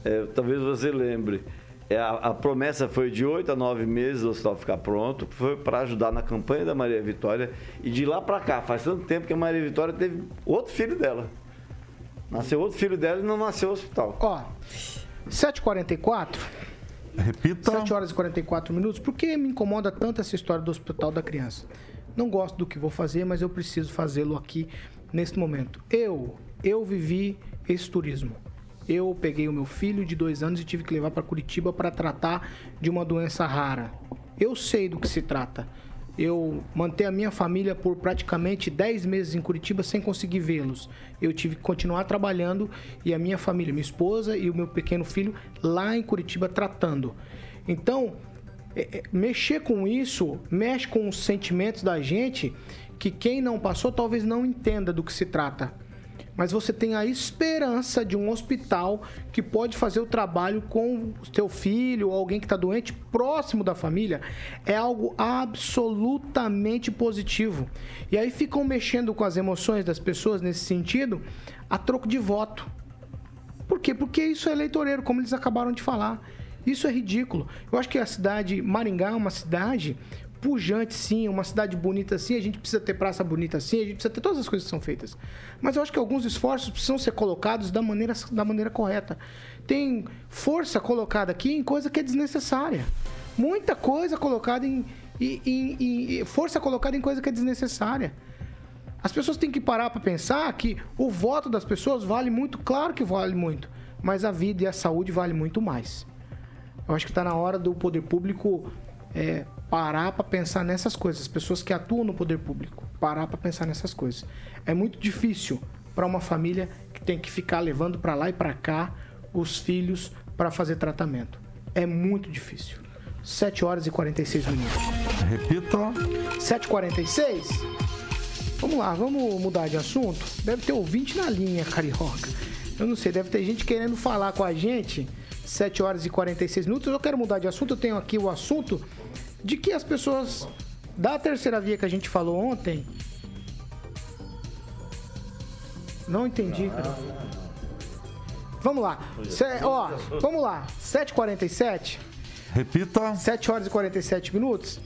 é, talvez você lembre. É, a, a promessa foi de oito a nove meses o hospital ficar pronto, foi para ajudar na campanha da Maria Vitória. E de lá para cá, faz tanto tempo que a Maria Vitória teve outro filho dela. Nasceu outro filho dela e não nasceu o hospital. Ó, 7h44. Repita. 7 horas e 44 minutos. Por que me incomoda tanto essa história do Hospital da Criança? Não gosto do que vou fazer, mas eu preciso fazê-lo aqui neste momento. Eu, eu vivi esse turismo. Eu peguei o meu filho de dois anos e tive que levar para Curitiba para tratar de uma doença rara. Eu sei do que se trata. Eu manter a minha família por praticamente 10 meses em Curitiba sem conseguir vê-los. Eu tive que continuar trabalhando e a minha família, minha esposa e o meu pequeno filho lá em Curitiba tratando. Então, é, é, mexer com isso mexe com os sentimentos da gente que quem não passou talvez não entenda do que se trata. Mas você tem a esperança de um hospital que pode fazer o trabalho com o teu filho ou alguém que está doente próximo da família, é algo absolutamente positivo. E aí ficam mexendo com as emoções das pessoas nesse sentido, a troco de voto. Por quê? Porque isso é eleitoreiro, como eles acabaram de falar. Isso é ridículo. Eu acho que a cidade Maringá é uma cidade pujante, sim, uma cidade bonita, sim. A gente precisa ter praça bonita, sim. A gente precisa ter todas as coisas que são feitas. Mas eu acho que alguns esforços precisam ser colocados da maneira, da maneira correta. Tem força colocada aqui em coisa que é desnecessária. Muita coisa colocada em, em, em, em força colocada em coisa que é desnecessária. As pessoas têm que parar para pensar que o voto das pessoas vale muito, claro que vale muito, mas a vida e a saúde vale muito mais. Eu acho que está na hora do poder público é, parar para pensar nessas coisas. As pessoas que atuam no poder público, parar para pensar nessas coisas. É muito difícil para uma família que tem que ficar levando para lá e para cá os filhos para fazer tratamento. É muito difícil. 7 horas e 46 minutos. Repita. 7h46. Vamos lá, vamos mudar de assunto. Deve ter ouvinte na linha, carioca. Eu não sei, deve ter gente querendo falar com a gente. 7 horas e 46 minutos. Eu quero mudar de assunto. Eu tenho aqui o assunto de que as pessoas da terceira via que a gente falou ontem. Não entendi, cara. Vamos lá. Cê, ó, vamos lá. 7h47. Repita. 7 horas e 47 minutos.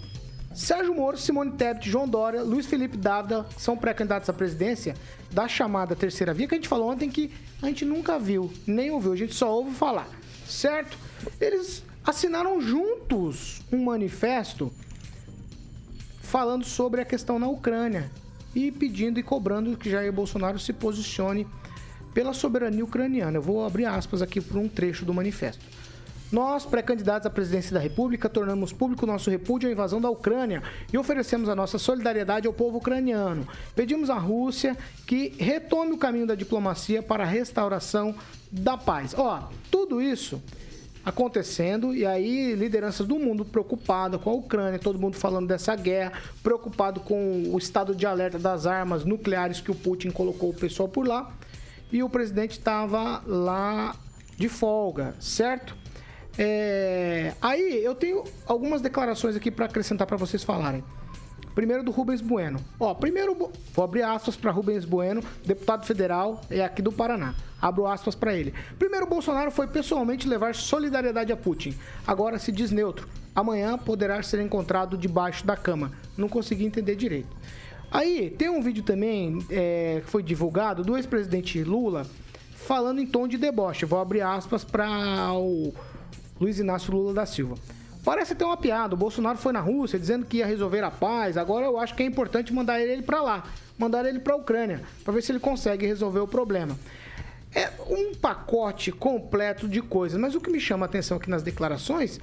Sérgio Moro, Simone Tebet, João Dória, Luiz Felipe Dávila são pré-candidatos à presidência da chamada terceira via, que a gente falou ontem que a gente nunca viu, nem ouviu, a gente só ouve falar, certo? Eles assinaram juntos um manifesto falando sobre a questão na Ucrânia e pedindo e cobrando que Jair Bolsonaro se posicione pela soberania ucraniana. Eu vou abrir aspas aqui por um trecho do manifesto. Nós, pré-candidatos à presidência da República, tornamos público nosso repúdio à invasão da Ucrânia e oferecemos a nossa solidariedade ao povo ucraniano. Pedimos à Rússia que retome o caminho da diplomacia para a restauração da paz. Ó, tudo isso acontecendo e aí lideranças do mundo preocupada com a Ucrânia, todo mundo falando dessa guerra, preocupado com o estado de alerta das armas nucleares que o Putin colocou o pessoal por lá. E o presidente estava lá de folga, certo? É... Aí eu tenho algumas declarações aqui para acrescentar para vocês falarem. Primeiro do Rubens Bueno. Ó, primeiro vou abrir aspas para Rubens Bueno, deputado federal é aqui do Paraná. Abro aspas para ele. Primeiro, Bolsonaro foi pessoalmente levar solidariedade a Putin. Agora se diz neutro. Amanhã poderá ser encontrado debaixo da cama. Não consegui entender direito. Aí, tem um vídeo também é, que foi divulgado do ex-presidente Lula falando em tom de deboche. Vou abrir aspas para o Luiz Inácio Lula da Silva. Parece ter uma piada. O Bolsonaro foi na Rússia dizendo que ia resolver a paz. Agora eu acho que é importante mandar ele para lá, mandar ele para a Ucrânia, para ver se ele consegue resolver o problema. É um pacote completo de coisas, mas o que me chama a atenção aqui nas declarações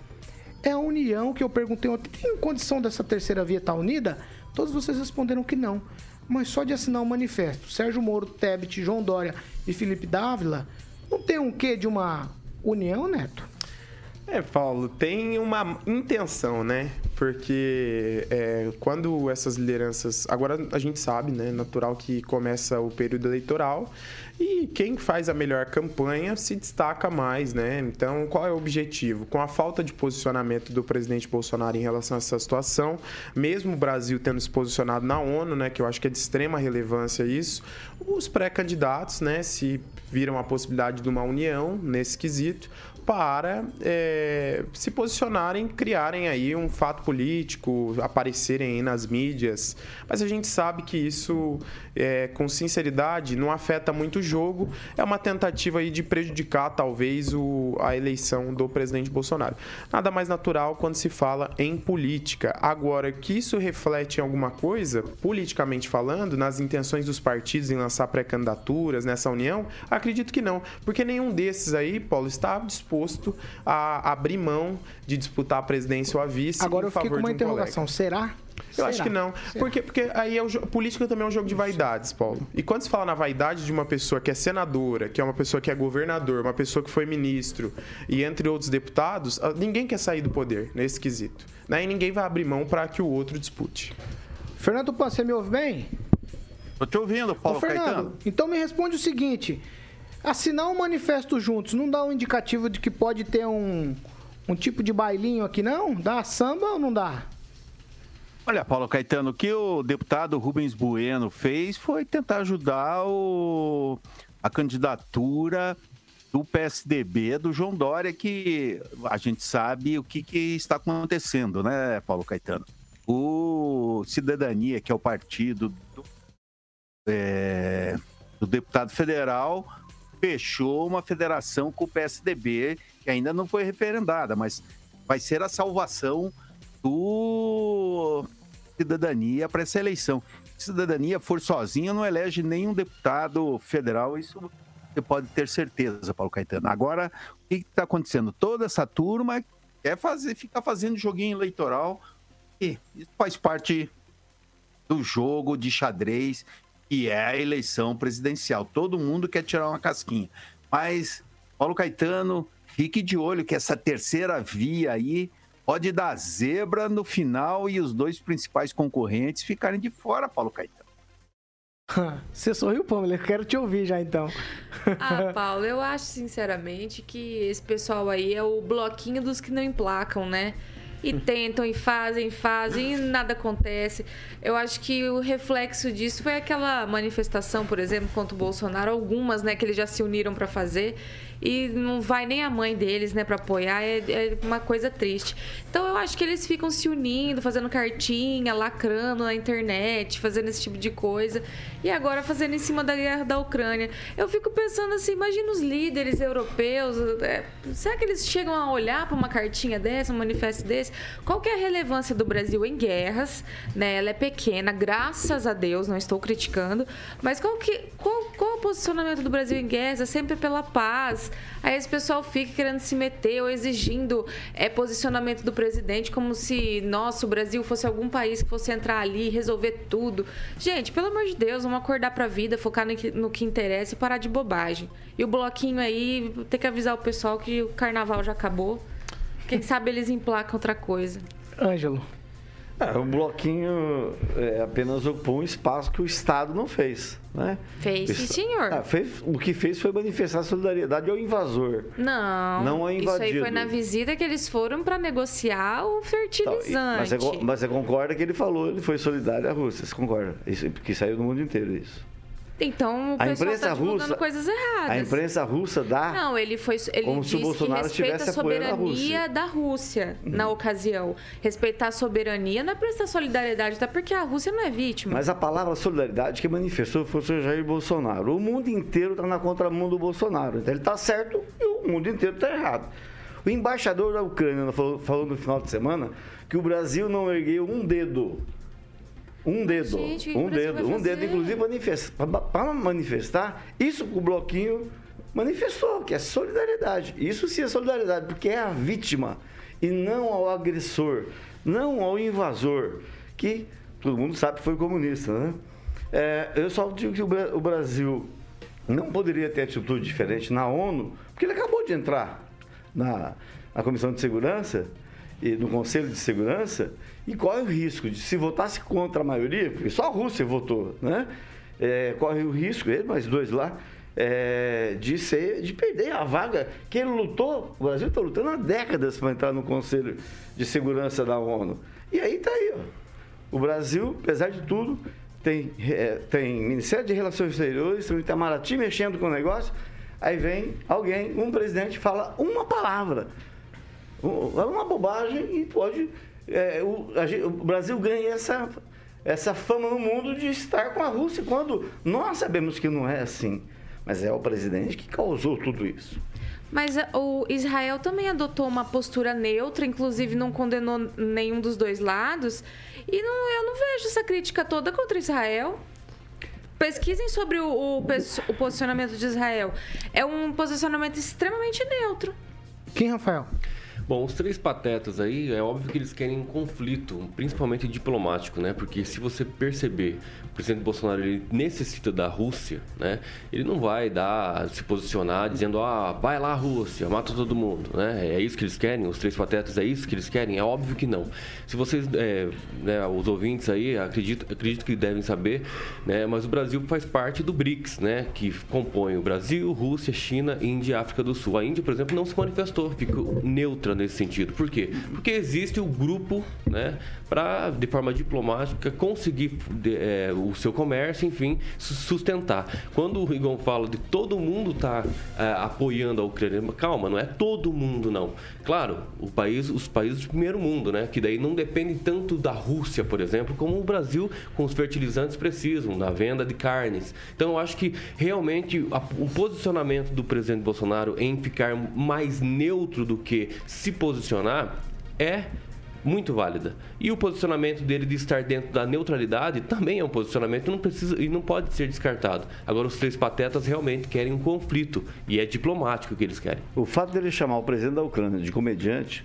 é a união que eu perguntei ontem. Tem condição dessa terceira via estar unida? Todos vocês responderam que não. Mas só de assinar o um manifesto, Sérgio Moro, Tebet, João Dória e Felipe Dávila, não tem um quê de uma união, Neto? É, Paulo, tem uma intenção, né? Porque é, quando essas lideranças. Agora a gente sabe, né? Natural que começa o período eleitoral e quem faz a melhor campanha se destaca mais, né? Então, qual é o objetivo? Com a falta de posicionamento do presidente Bolsonaro em relação a essa situação, mesmo o Brasil tendo se posicionado na ONU, né, que eu acho que é de extrema relevância isso, os pré-candidatos, né, se viram a possibilidade de uma união nesse quesito, para é, se posicionarem, criarem aí um fato político, aparecerem aí nas mídias. Mas a gente sabe que isso, é, com sinceridade, não afeta muito o jogo. É uma tentativa aí de prejudicar, talvez, o, a eleição do presidente Bolsonaro. Nada mais natural quando se fala em política. Agora, que isso reflete em alguma coisa, politicamente falando, nas intenções dos partidos em lançar pré-candidaturas nessa união, acredito que não. Porque nenhum desses aí, Paulo, está disposto disposto a abrir mão de disputar a presidência ou a vice. Agora eu fiquei com uma um interrogação. Colega. Será? Eu Será? acho que não. Porque, porque aí é o, política também é um jogo de vaidades, Paulo. E quando se fala na vaidade de uma pessoa que é senadora, que é uma pessoa que é governador, uma pessoa que foi ministro, e entre outros deputados, ah, ninguém quer sair do poder nesse quesito. Né? E ninguém vai abrir mão para que o outro dispute. Fernando Pan, você me ouve bem? Tô te ouvindo, Paulo Ô, Fernando, Caetano. então me responde o seguinte: assinar um manifesto juntos não dá um indicativo de que pode ter um, um tipo de bailinho aqui, não? Dá samba ou não dá? Olha, Paulo Caetano, o que o deputado Rubens Bueno fez foi tentar ajudar o- a candidatura do PSDB do João Dória, que a gente sabe o que, que está acontecendo, né, Paulo Caetano? O Cidadania, que é o partido do, é, do deputado federal, fechou uma federação com o PSDB, que ainda não foi referendada, mas vai ser a salvação do cidadania para essa eleição. Se cidadania for sozinha, não elege nenhum deputado federal, isso você pode ter certeza, Paulo Caetano. Agora, o que está acontecendo? Toda essa turma quer fazer, ficar fazendo joguinho eleitoral e isso faz parte do jogo de xadrez que é a eleição presidencial. Todo mundo quer tirar uma casquinha. Mas, Paulo Caetano, fique de olho que essa terceira via aí pode dar zebra no final e os dois principais concorrentes ficarem de fora, Paulo Caetano. Você sorriu, Pamela? Eu quero te ouvir já então. Ah, Paulo, eu acho sinceramente que esse pessoal aí é o bloquinho dos que não emplacam, né? E tentam e fazem, fazem e nada acontece. Eu acho que o reflexo disso foi aquela manifestação, por exemplo, contra o Bolsonaro, algumas, né, que eles já se uniram para fazer e não vai nem a mãe deles, né, para apoiar, é, é uma coisa triste. Então eu acho que eles ficam se unindo, fazendo cartinha, lacrando na internet, fazendo esse tipo de coisa e agora fazendo em cima da guerra da Ucrânia. Eu fico pensando assim, imagina os líderes europeus, é, será que eles chegam a olhar para uma cartinha dessa, um manifesto desse? Qual que é a relevância do Brasil em guerras? Né? Ela é pequena, graças a Deus, não estou criticando, mas qual que qual, qual o posicionamento do Brasil em guerras? É sempre pela paz. Aí esse pessoal fica querendo se meter ou exigindo é, posicionamento do presidente como se, nossa, o Brasil fosse algum país que fosse entrar ali e resolver tudo. Gente, pelo amor de Deus, vamos acordar pra vida, focar no que, no que interessa e parar de bobagem. E o bloquinho aí, tem que avisar o pessoal que o carnaval já acabou. Quem sabe eles emplacam outra coisa. Ângelo. É, o bloquinho é, apenas ocupou um espaço que o Estado não fez. Né? Fez, sim, Isso- senhor. Ah, fez- o que fez foi manifestar solidariedade ao invasor. Não, Não é isso aí invadido. foi na visita que eles foram pra negociar o fertilizante. Mas você, mas você concorda que ele falou, ele foi solidário à Rússia, você concorda? Isso, porque saiu no mundo inteiro isso. Então o A pessoal imprensa tá divulgando russa- coisas erradas. A imprensa russa dá Não, ele foi ele Como se o Bolsonaro que respeita a apoiando a soberania da Rússia Uhum. na ocasião. Respeitar a soberania não é prestar solidariedade, até porque a Rússia não é vítima. Mas a palavra solidariedade que manifestou foi o senhor Jair Bolsonaro. O mundo inteiro está na contramão do Bolsonaro. Então ele está certo e o mundo inteiro está errado. O embaixador da Ucrânia falou, falou no final de semana que o Brasil não ergueu um dedo. Um dedo. Gente, um dedo. Um dedo, inclusive, para manifestar isso o bloquinho manifestou, que é solidariedade. Isso sim é solidariedade, porque é a vítima e não ao agressor, não ao invasor, que todo mundo sabe que foi comunista, né? É, eu só digo que o Brasil não poderia ter atitude diferente na ONU, porque ele acabou de entrar na, na Comissão de Segurança e no Conselho de Segurança e corre o risco de, se votasse contra a maioria, porque só a Rússia votou, né? É, corre o risco, ele mais dois lá, é, de, ser, de perder a vaga que ele lutou. O Brasil está lutando há décadas para entrar no Conselho de Segurança da ONU. E aí está aí, ó. O Brasil, apesar de tudo, tem, é, tem Ministério de Relações Exteriores, tem o Itamaraty mexendo com o negócio. Aí vem alguém, um presidente, fala uma palavra. Um- uma bobagem e pode. É, o, a o Brasil ganha essa, essa fama no mundo de estar com a Rússia, quando nós sabemos que não é assim. Mas é o presidente que causou tudo isso. Mas eh, o Israel também adotou uma postura neutra, inclusive não condenou nenhum dos dois lados. E não- eu não vejo essa crítica toda contra Israel. Pesquisem sobre o, o o posicionamento de Israel. É um posicionamento extremamente neutro. Quem, Rafael? Bom, os três patetas aí, é óbvio que eles querem um conflito, principalmente diplomático, né? Porque se você perceber, o presidente Bolsonaro ele necessita da Rússia, né? Ele não vai dar, se posicionar dizendo, ah, vai lá Rússia, mata todo mundo, né? É isso que eles querem? Os três patetas é isso que eles querem? É óbvio que não. Se vocês, é, né, os ouvintes aí, acredito, acredito que devem saber, né? Mas o Brasil faz parte do BRICS, né? Que compõe o Brasil, Rússia, China, Índia e África do Sul. A Índia, por exemplo, não se manifestou, ficou neutra nesse sentido. Por quê? Porque existe o grupo, né? Para, de forma diplomática, conseguir de, é, o seu comércio, enfim, sustentar. Quando o Rigon fala de todo mundo tá é, apoiando a Ucrânia, calma, não é todo mundo, não. Claro, o país, os países do primeiro mundo, né? Que daí não dependem tanto da Rússia, por exemplo, como o Brasil com os fertilizantes precisam, na venda de carnes. Então, eu acho que realmente a, o posicionamento do presidente Bolsonaro em ficar mais neutro do que se posicionar é muito válida. E o posicionamento dele de estar dentro da neutralidade também é um posicionamento não precisa e não pode ser descartado. Agora os três patetas realmente querem um conflito e é diplomático que eles querem. O fato dele chamar o presidente da Ucrânia de comediante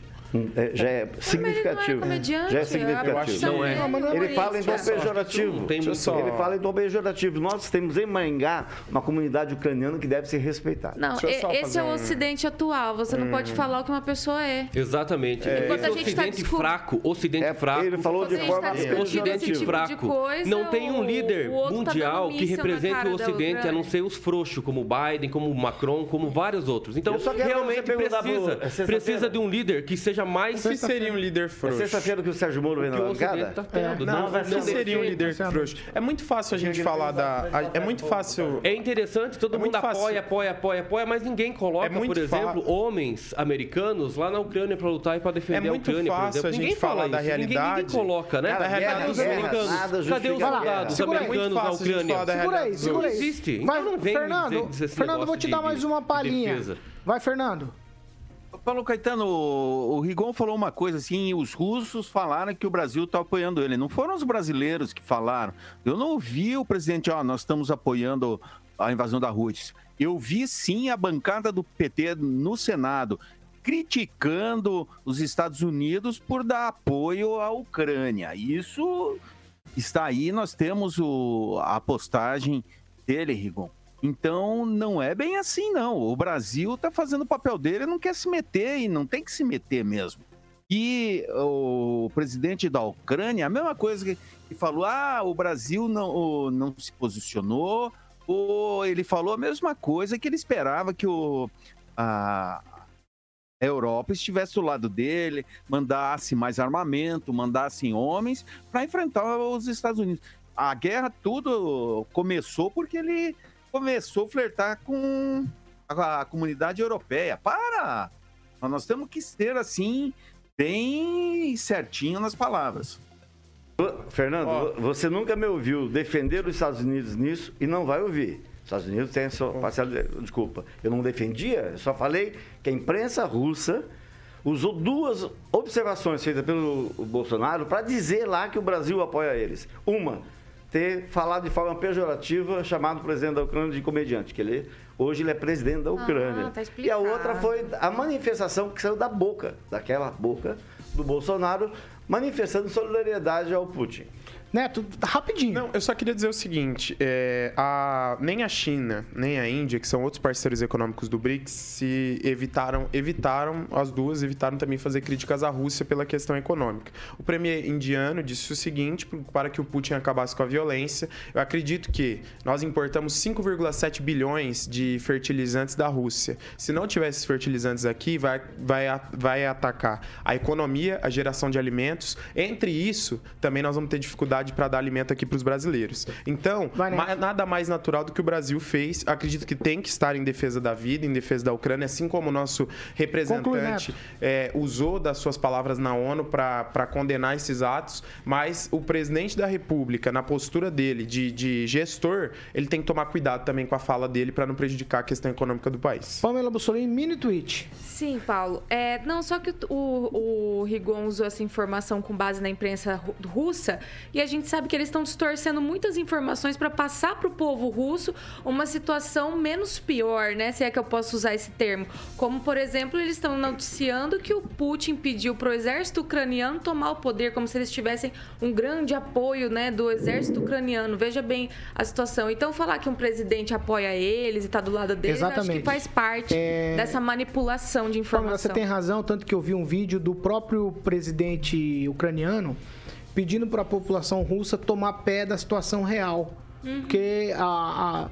já é significativo. Ele não é já é significativo. Não é. Ele fala em tom pejorativo. Ele fala em tom pejorativo. Nós temos em Maringá uma comunidade ucraniana que deve ser respeitada. Não, esse é o Ocidente atual. Você não pode falar o que uma pessoa é. Exatamente. É. Enquanto a gente tá Ocidente discu- fraco, Ocidente É, fraco. ele falou de forma tá esse Ocidente tipo fraco. de coisa, não tem um líder tá mundial dando que represente o Ocidente, a não ser os frouxos, como o Biden, como o Macron, como vários outros. Então, realmente precisa, é precisa de um líder que seja mais... O que seria um líder É frouxo? sexta-feira que o Sérgio Moro vem na bancada? está tendo. Não, vai O ser que seria um líder Luciano. frouxo? É muito fácil a gente falar da. É muito fácil. É interessante, todo É mundo apoia, apoia, apoia, apoia, mas ninguém coloca, É muito por exemplo, homens americanos lá na Ucrânia para lutar e para defender É a Ucrânia, por fácil exemplo. a gente ninguém falar fala da realidade. Ninguém coloca, né? Cadê os americanos? Cadê os soldados americanos É muito na Ucrânia? Segura aí, segura Não aí. existe. Vai, Então não vem Fernando, Fernando, vou te dar mais uma palhinha. Vai, Fernando. Paulo Caetano, o Rigon falou uma coisa assim, os russos falaram que o Brasil está apoiando ele. Não foram os brasileiros que falaram. Eu não ouvi o presidente, ó, nós estamos apoiando a invasão da Rússia. Eu vi sim a bancada do PT no Senado criticando os Estados Unidos por dar apoio à Ucrânia. Isso está aí, nós temos o- a postagem dele, Rigon. Então, não é bem assim, não. O Brasil está fazendo o papel dele, não quer se meter e não tem que se meter mesmo. E o presidente da Ucrânia, a mesma coisa que, que falou: ah, o Brasil não, não se posicionou, ou ele falou a mesma coisa que ele esperava que o, a, a Europa estivesse do lado dele, mandasse mais armamento, mandasse homens para enfrentar os Estados Unidos. A guerra tudo começou porque ele começou a flertar com a, comunidade europeia. Para! Nós temos que ser assim, bem certinho nas palavras. Fernando, vo- você nunca me ouviu defender os Estados Unidos nisso e não vai ouvir. Os Estados Unidos têm a sua parcialidade. Desculpa, eu não defendia, eu só falei que a imprensa russa usou duas observações feitas pelo Bolsonaro para dizer lá que o Brasil apoia eles. Uma, ter falado de forma pejorativa, chamado o presidente da Ucrânia de comediante, que ele hoje ele é presidente da Ucrânia. tá e a outra foi a manifestação que saiu da boca, daquela boca do Bolsonaro, manifestando solidariedade ao Putin. Neto, rapidinho. Não, eu só queria dizer o seguinte: é, a- nem a China, nem a Índia, que são outros parceiros econômicos do BRICS, se evitaram, evitaram, as duas evitaram também fazer críticas à Rússia pela questão econômica. O premier indiano disse o seguinte: para que o Putin acabasse com a violência, eu acredito que nós importamos 5,7 bilhões de fertilizantes da Rússia. Se não tivesse fertilizantes aqui, vai, vai, vai atacar a economia, a geração de alimentos. Entre isso, também nós vamos ter dificuldade para dar alimento aqui para os brasileiros. Então, ma- nada mais natural do que o Brasil fez. Acredito que tem que estar em defesa da vida, em defesa da Ucrânia, assim como o nosso representante é, usou das suas palavras na ONU para condenar esses atos. Mas o presidente da República, na postura dele de, de gestor, ele tem que tomar cuidado também com a fala dele para não prejudicar a questão econômica do país. Pamela Bussolini, mini tweet. Sim, Paulo. É, não, só que o, o, Rigon usou essa informação com base na imprensa ru- russa e a gente sabe que eles estão distorcendo muitas informações para passar para o povo russo uma situação menos pior, né? Se é que eu posso usar esse termo. Como, por exemplo, eles estão noticiando que o Putin pediu para o exército ucraniano tomar o poder, como se eles tivessem um grande apoio né, do exército ucraniano. Veja bem a situação. Então, falar que um presidente apoia eles e está do lado deles, acho Exatamente. que faz parte É- dessa manipulação de informação. você tem razão, tanto que eu vi um vídeo do próprio presidente ucraniano pedindo para a população russa tomar pé da situação real. Porque, a, a-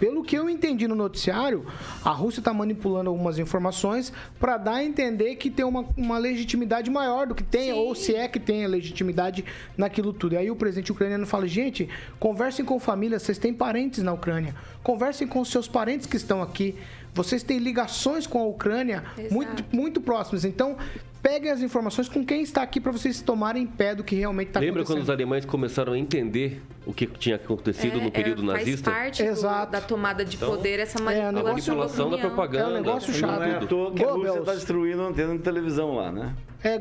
pelo que eu entendi no noticiário, a Rússia está manipulando algumas informações para dar a entender que tem uma, uma legitimidade maior do que tem, ou se é que tem a legitimidade naquilo tudo. E aí o presidente ucraniano fala: gente, conversem com família, vocês têm parentes na Ucrânia, conversem com seus parentes que estão aqui, vocês têm ligações com a Ucrânia muito, muito próximas. Então, peguem as informações com quem está aqui para vocês tomarem pé do que realmente está Lembra acontecendo. quando os alemães começaram a entender o que tinha acontecido no período é, nazista? Faz parte do- da tomada de Então, poder, essa É, manipulação, a manipulação da propaganda. Não é à toa que a Rússia está destruindo a antena de televisão lá, né? É,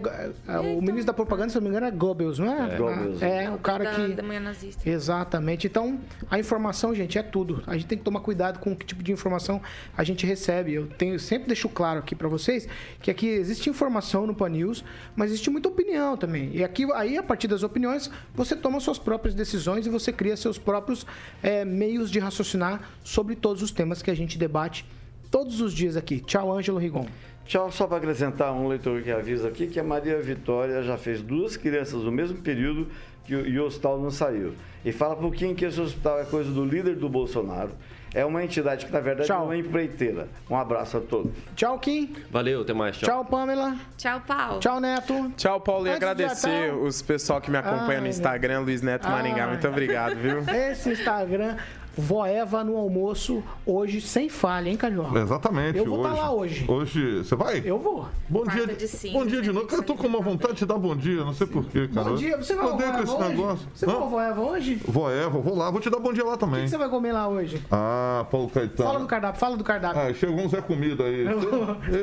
é, o ministro da propaganda, se não me engano, é Goebbels, não é? É, Goebbels. É, o cara da, que... da manhã nazista. Exatamente. Então, a informação, gente, é tudo. A gente tem que tomar cuidado com que tipo de informação a gente recebe. Eu tenho sempre deixo claro aqui para vocês que aqui existe informação no Pan News, mas existe muita opinião também. E aqui, aí, a partir das opiniões, você toma suas próprias decisões e você cria seus próprios eh, meios de raciocinar sobre todos os temas que a gente debate todos os dias aqui. Tchau, Ângelo Rigon. Tchau, só para acrescentar um leitor que avisa aqui que a Maria Vitória já fez duas crianças no mesmo período que o, e o hospital não saiu. E fala por quem que esse hospital é coisa do líder do Bolsonaro. É uma entidade que, na verdade, Tchau. é uma empreiteira. Um abraço a todos. Tchau, Kim. Valeu, até mais. Tchau. Tchau, Pamela. Tchau, Paulo. Tchau, Neto. Tchau, Paulo. E Antes agradecer os pessoal que me acompanha Ai, no Instagram, Luiz Neto Maringá. Ai. Muito obrigado, viu? Esse Instagram, Vó Eva no almoço, hoje sem falha, hein, Carioca? Exatamente. Eu vou estar lá hoje. Hoje, você vai? Eu vou. Bom dia, de cinza, bom dia de novo. Cara, eu tô com uma vontade de dar bom dia, não sei porquê, cara. Bom dia, você vai ao Odeio com esse hoje? negócio. Você Hã? vai ao Vó Eva hoje? O Vó Eva, vou lá, vou te dar bom dia lá que, também. que você vai comer lá hoje? Ah, Paulo Fala Caetano. do cardápio, fala do cardápio. Ah, chegou um Zé Comida aí.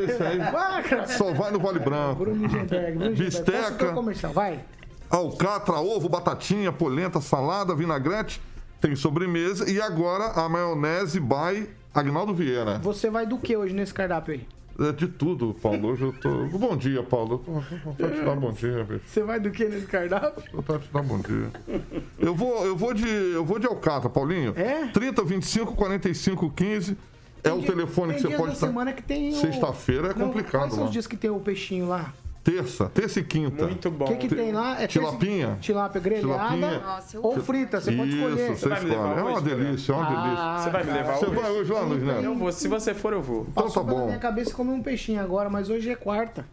Esse aí. Vai, cara. Só vai no Vale Branco. Bruno. Bisteca. Comercial, vai. Alcatra, ovo, batatinha, polenta, salada, vinagrete. Tem sobremesa. E agora a maionese by Agnaldo Vieira. Você vai do que hoje nesse cardápio aí? É de tudo, Paulo. Hoje eu tô. Bom dia, Paulo. Eu tô te dar bom dia, bicho. Você vai do que nesse cardápio? Tô vontade de te dar bom dia. Eu vou, eu vou de. Eu vou de Alcatra, Paulinho. É? 30, 25, 45, 15. É o Tem dia- telefone que tem você pode estar. semana que tem o- Sexta-feira é Não, complicado Quais são lá. os dias que tem o peixinho lá? Terça, terça e quinta. Muito bom. O que, que tem lá? É terça- Tilapinha. Tilápia grelhada Tilapinha. Nossa, ou frita, você pode escolher. Isso, você vai me levar. É uma delícia, é uma delícia. Ah, Você vai me levar Você hoje? vai hoje lá, Luiz Neto? Eu vou. Se você for, eu vou. Então tá Passou pela bom. minha cabeça comer um peixinho agora, mas hoje é quarta.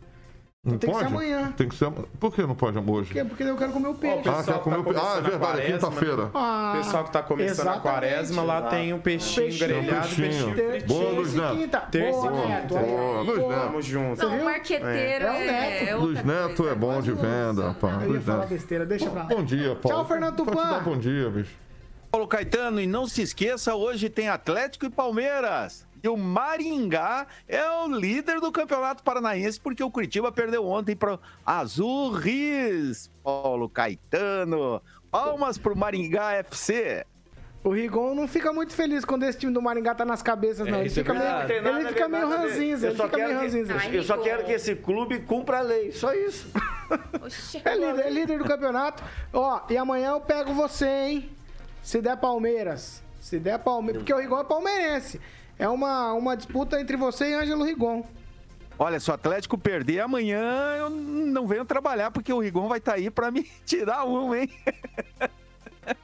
Não tem que pode? ser amanhã. Tem que ser. Por que não pode hoje? Por quê? Porque eu quero comer o peixe. pessoal Ah, quer que comer tá o pe- Ah, é verdade, é quinta-feira. Ah, O pessoal que tá começando a quaresma, lá tem um peixinho Peixinho. grelhado, Peixinho. peixinho fritinho. Boa, Luiz terça Neto. Terça Boa, e quinta. Neto. Boa, Luiz. Neto. Tamo junto. Não, o marqueteiro É o é, Neto. é Luiz Neto é bom de venda, rapaz. Eu ia falar besteira, deixa pra lá. Bom dia, Paulo. Tchau, Fernando Pode Tupan. bom dia, bicho. Paulo Caetano, e não se esqueça, hoje tem Atlético e Palmeiras. E o Maringá é o líder do Campeonato Paranaense, porque o Curitiba perdeu ontem para Azul Riz. Paulo Caetano, palmas pro Maringá FC. O Rigon não fica muito feliz quando esse time do Maringá tá nas cabeças, não. Ele é fica meio, verdade. Tem nada ele fica ver, meio nada a ver. ranzinza, Eu ele só fica meio quero que- ranzinza. Ai, Eu só quero que esse clube cumpra a lei, só isso. Oxê. É líder, é líder do campeonato. Ó, e amanhã eu pego você, hein? Se der Palmeiras. Se der Palmeiras. Porque o Rigon é palmeirense. É uma, uma disputa entre você e Ângelo Rigon. Olha, se o Atlético perder amanhã, eu não venho trabalhar, porque o Rigon vai estar aí para me tirar um, hein?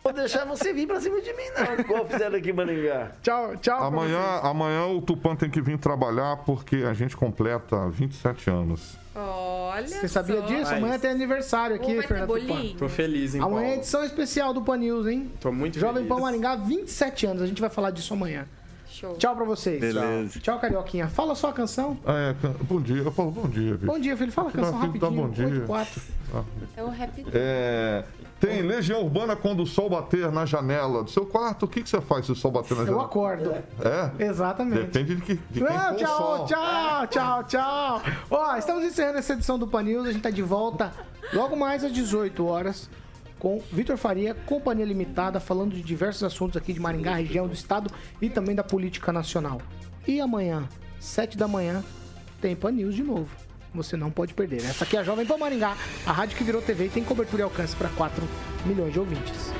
Vou deixar você vir pra cima de mim, não. Igual fizeram aqui em Maringá. Tchau, tchau. Amanhã, amanhã o Tupan tem que vir trabalhar porque a gente completa 27 anos. Olha Você sabia só. disso? Amanhã tem aniversário aqui, ter Fernando Tupan. Tô feliz, hein, Amanhã é edição especial do Pan News, hein? Tô muito Jovem feliz. Pan Maringá, 27 anos. A gente vai falar disso amanhã. Show. Tchau pra vocês. Beleza. Tchau, Carioquinha. Fala sua canção. Ah, é, bom dia. Eu falo bom dia, bicho. Bom dia, filho. Fala a canção dá rapidinho. bom dia. 8 4. É o rap. É, tem Legião Urbana quando o sol bater na janela do seu quarto. O que, que você faz se o sol bater na Eu janela? acordo. É? Exatamente. Depende de, que, de quem Não, for o tchau, sol. tchau, tchau, tchau. Ó, estamos encerrando essa edição do Pan News. A gente tá de volta logo mais às 18 horas com Vitor Faria, Companhia Limitada, falando de diversos assuntos aqui de Maringá, região do estado e também da política nacional. E amanhã, 7 da manhã, tem Pan News de novo. Você não pode perder. Essa aqui é a Jovem Pan Maringá, a rádio que virou TV e tem cobertura e alcance para 4 milhões de ouvintes.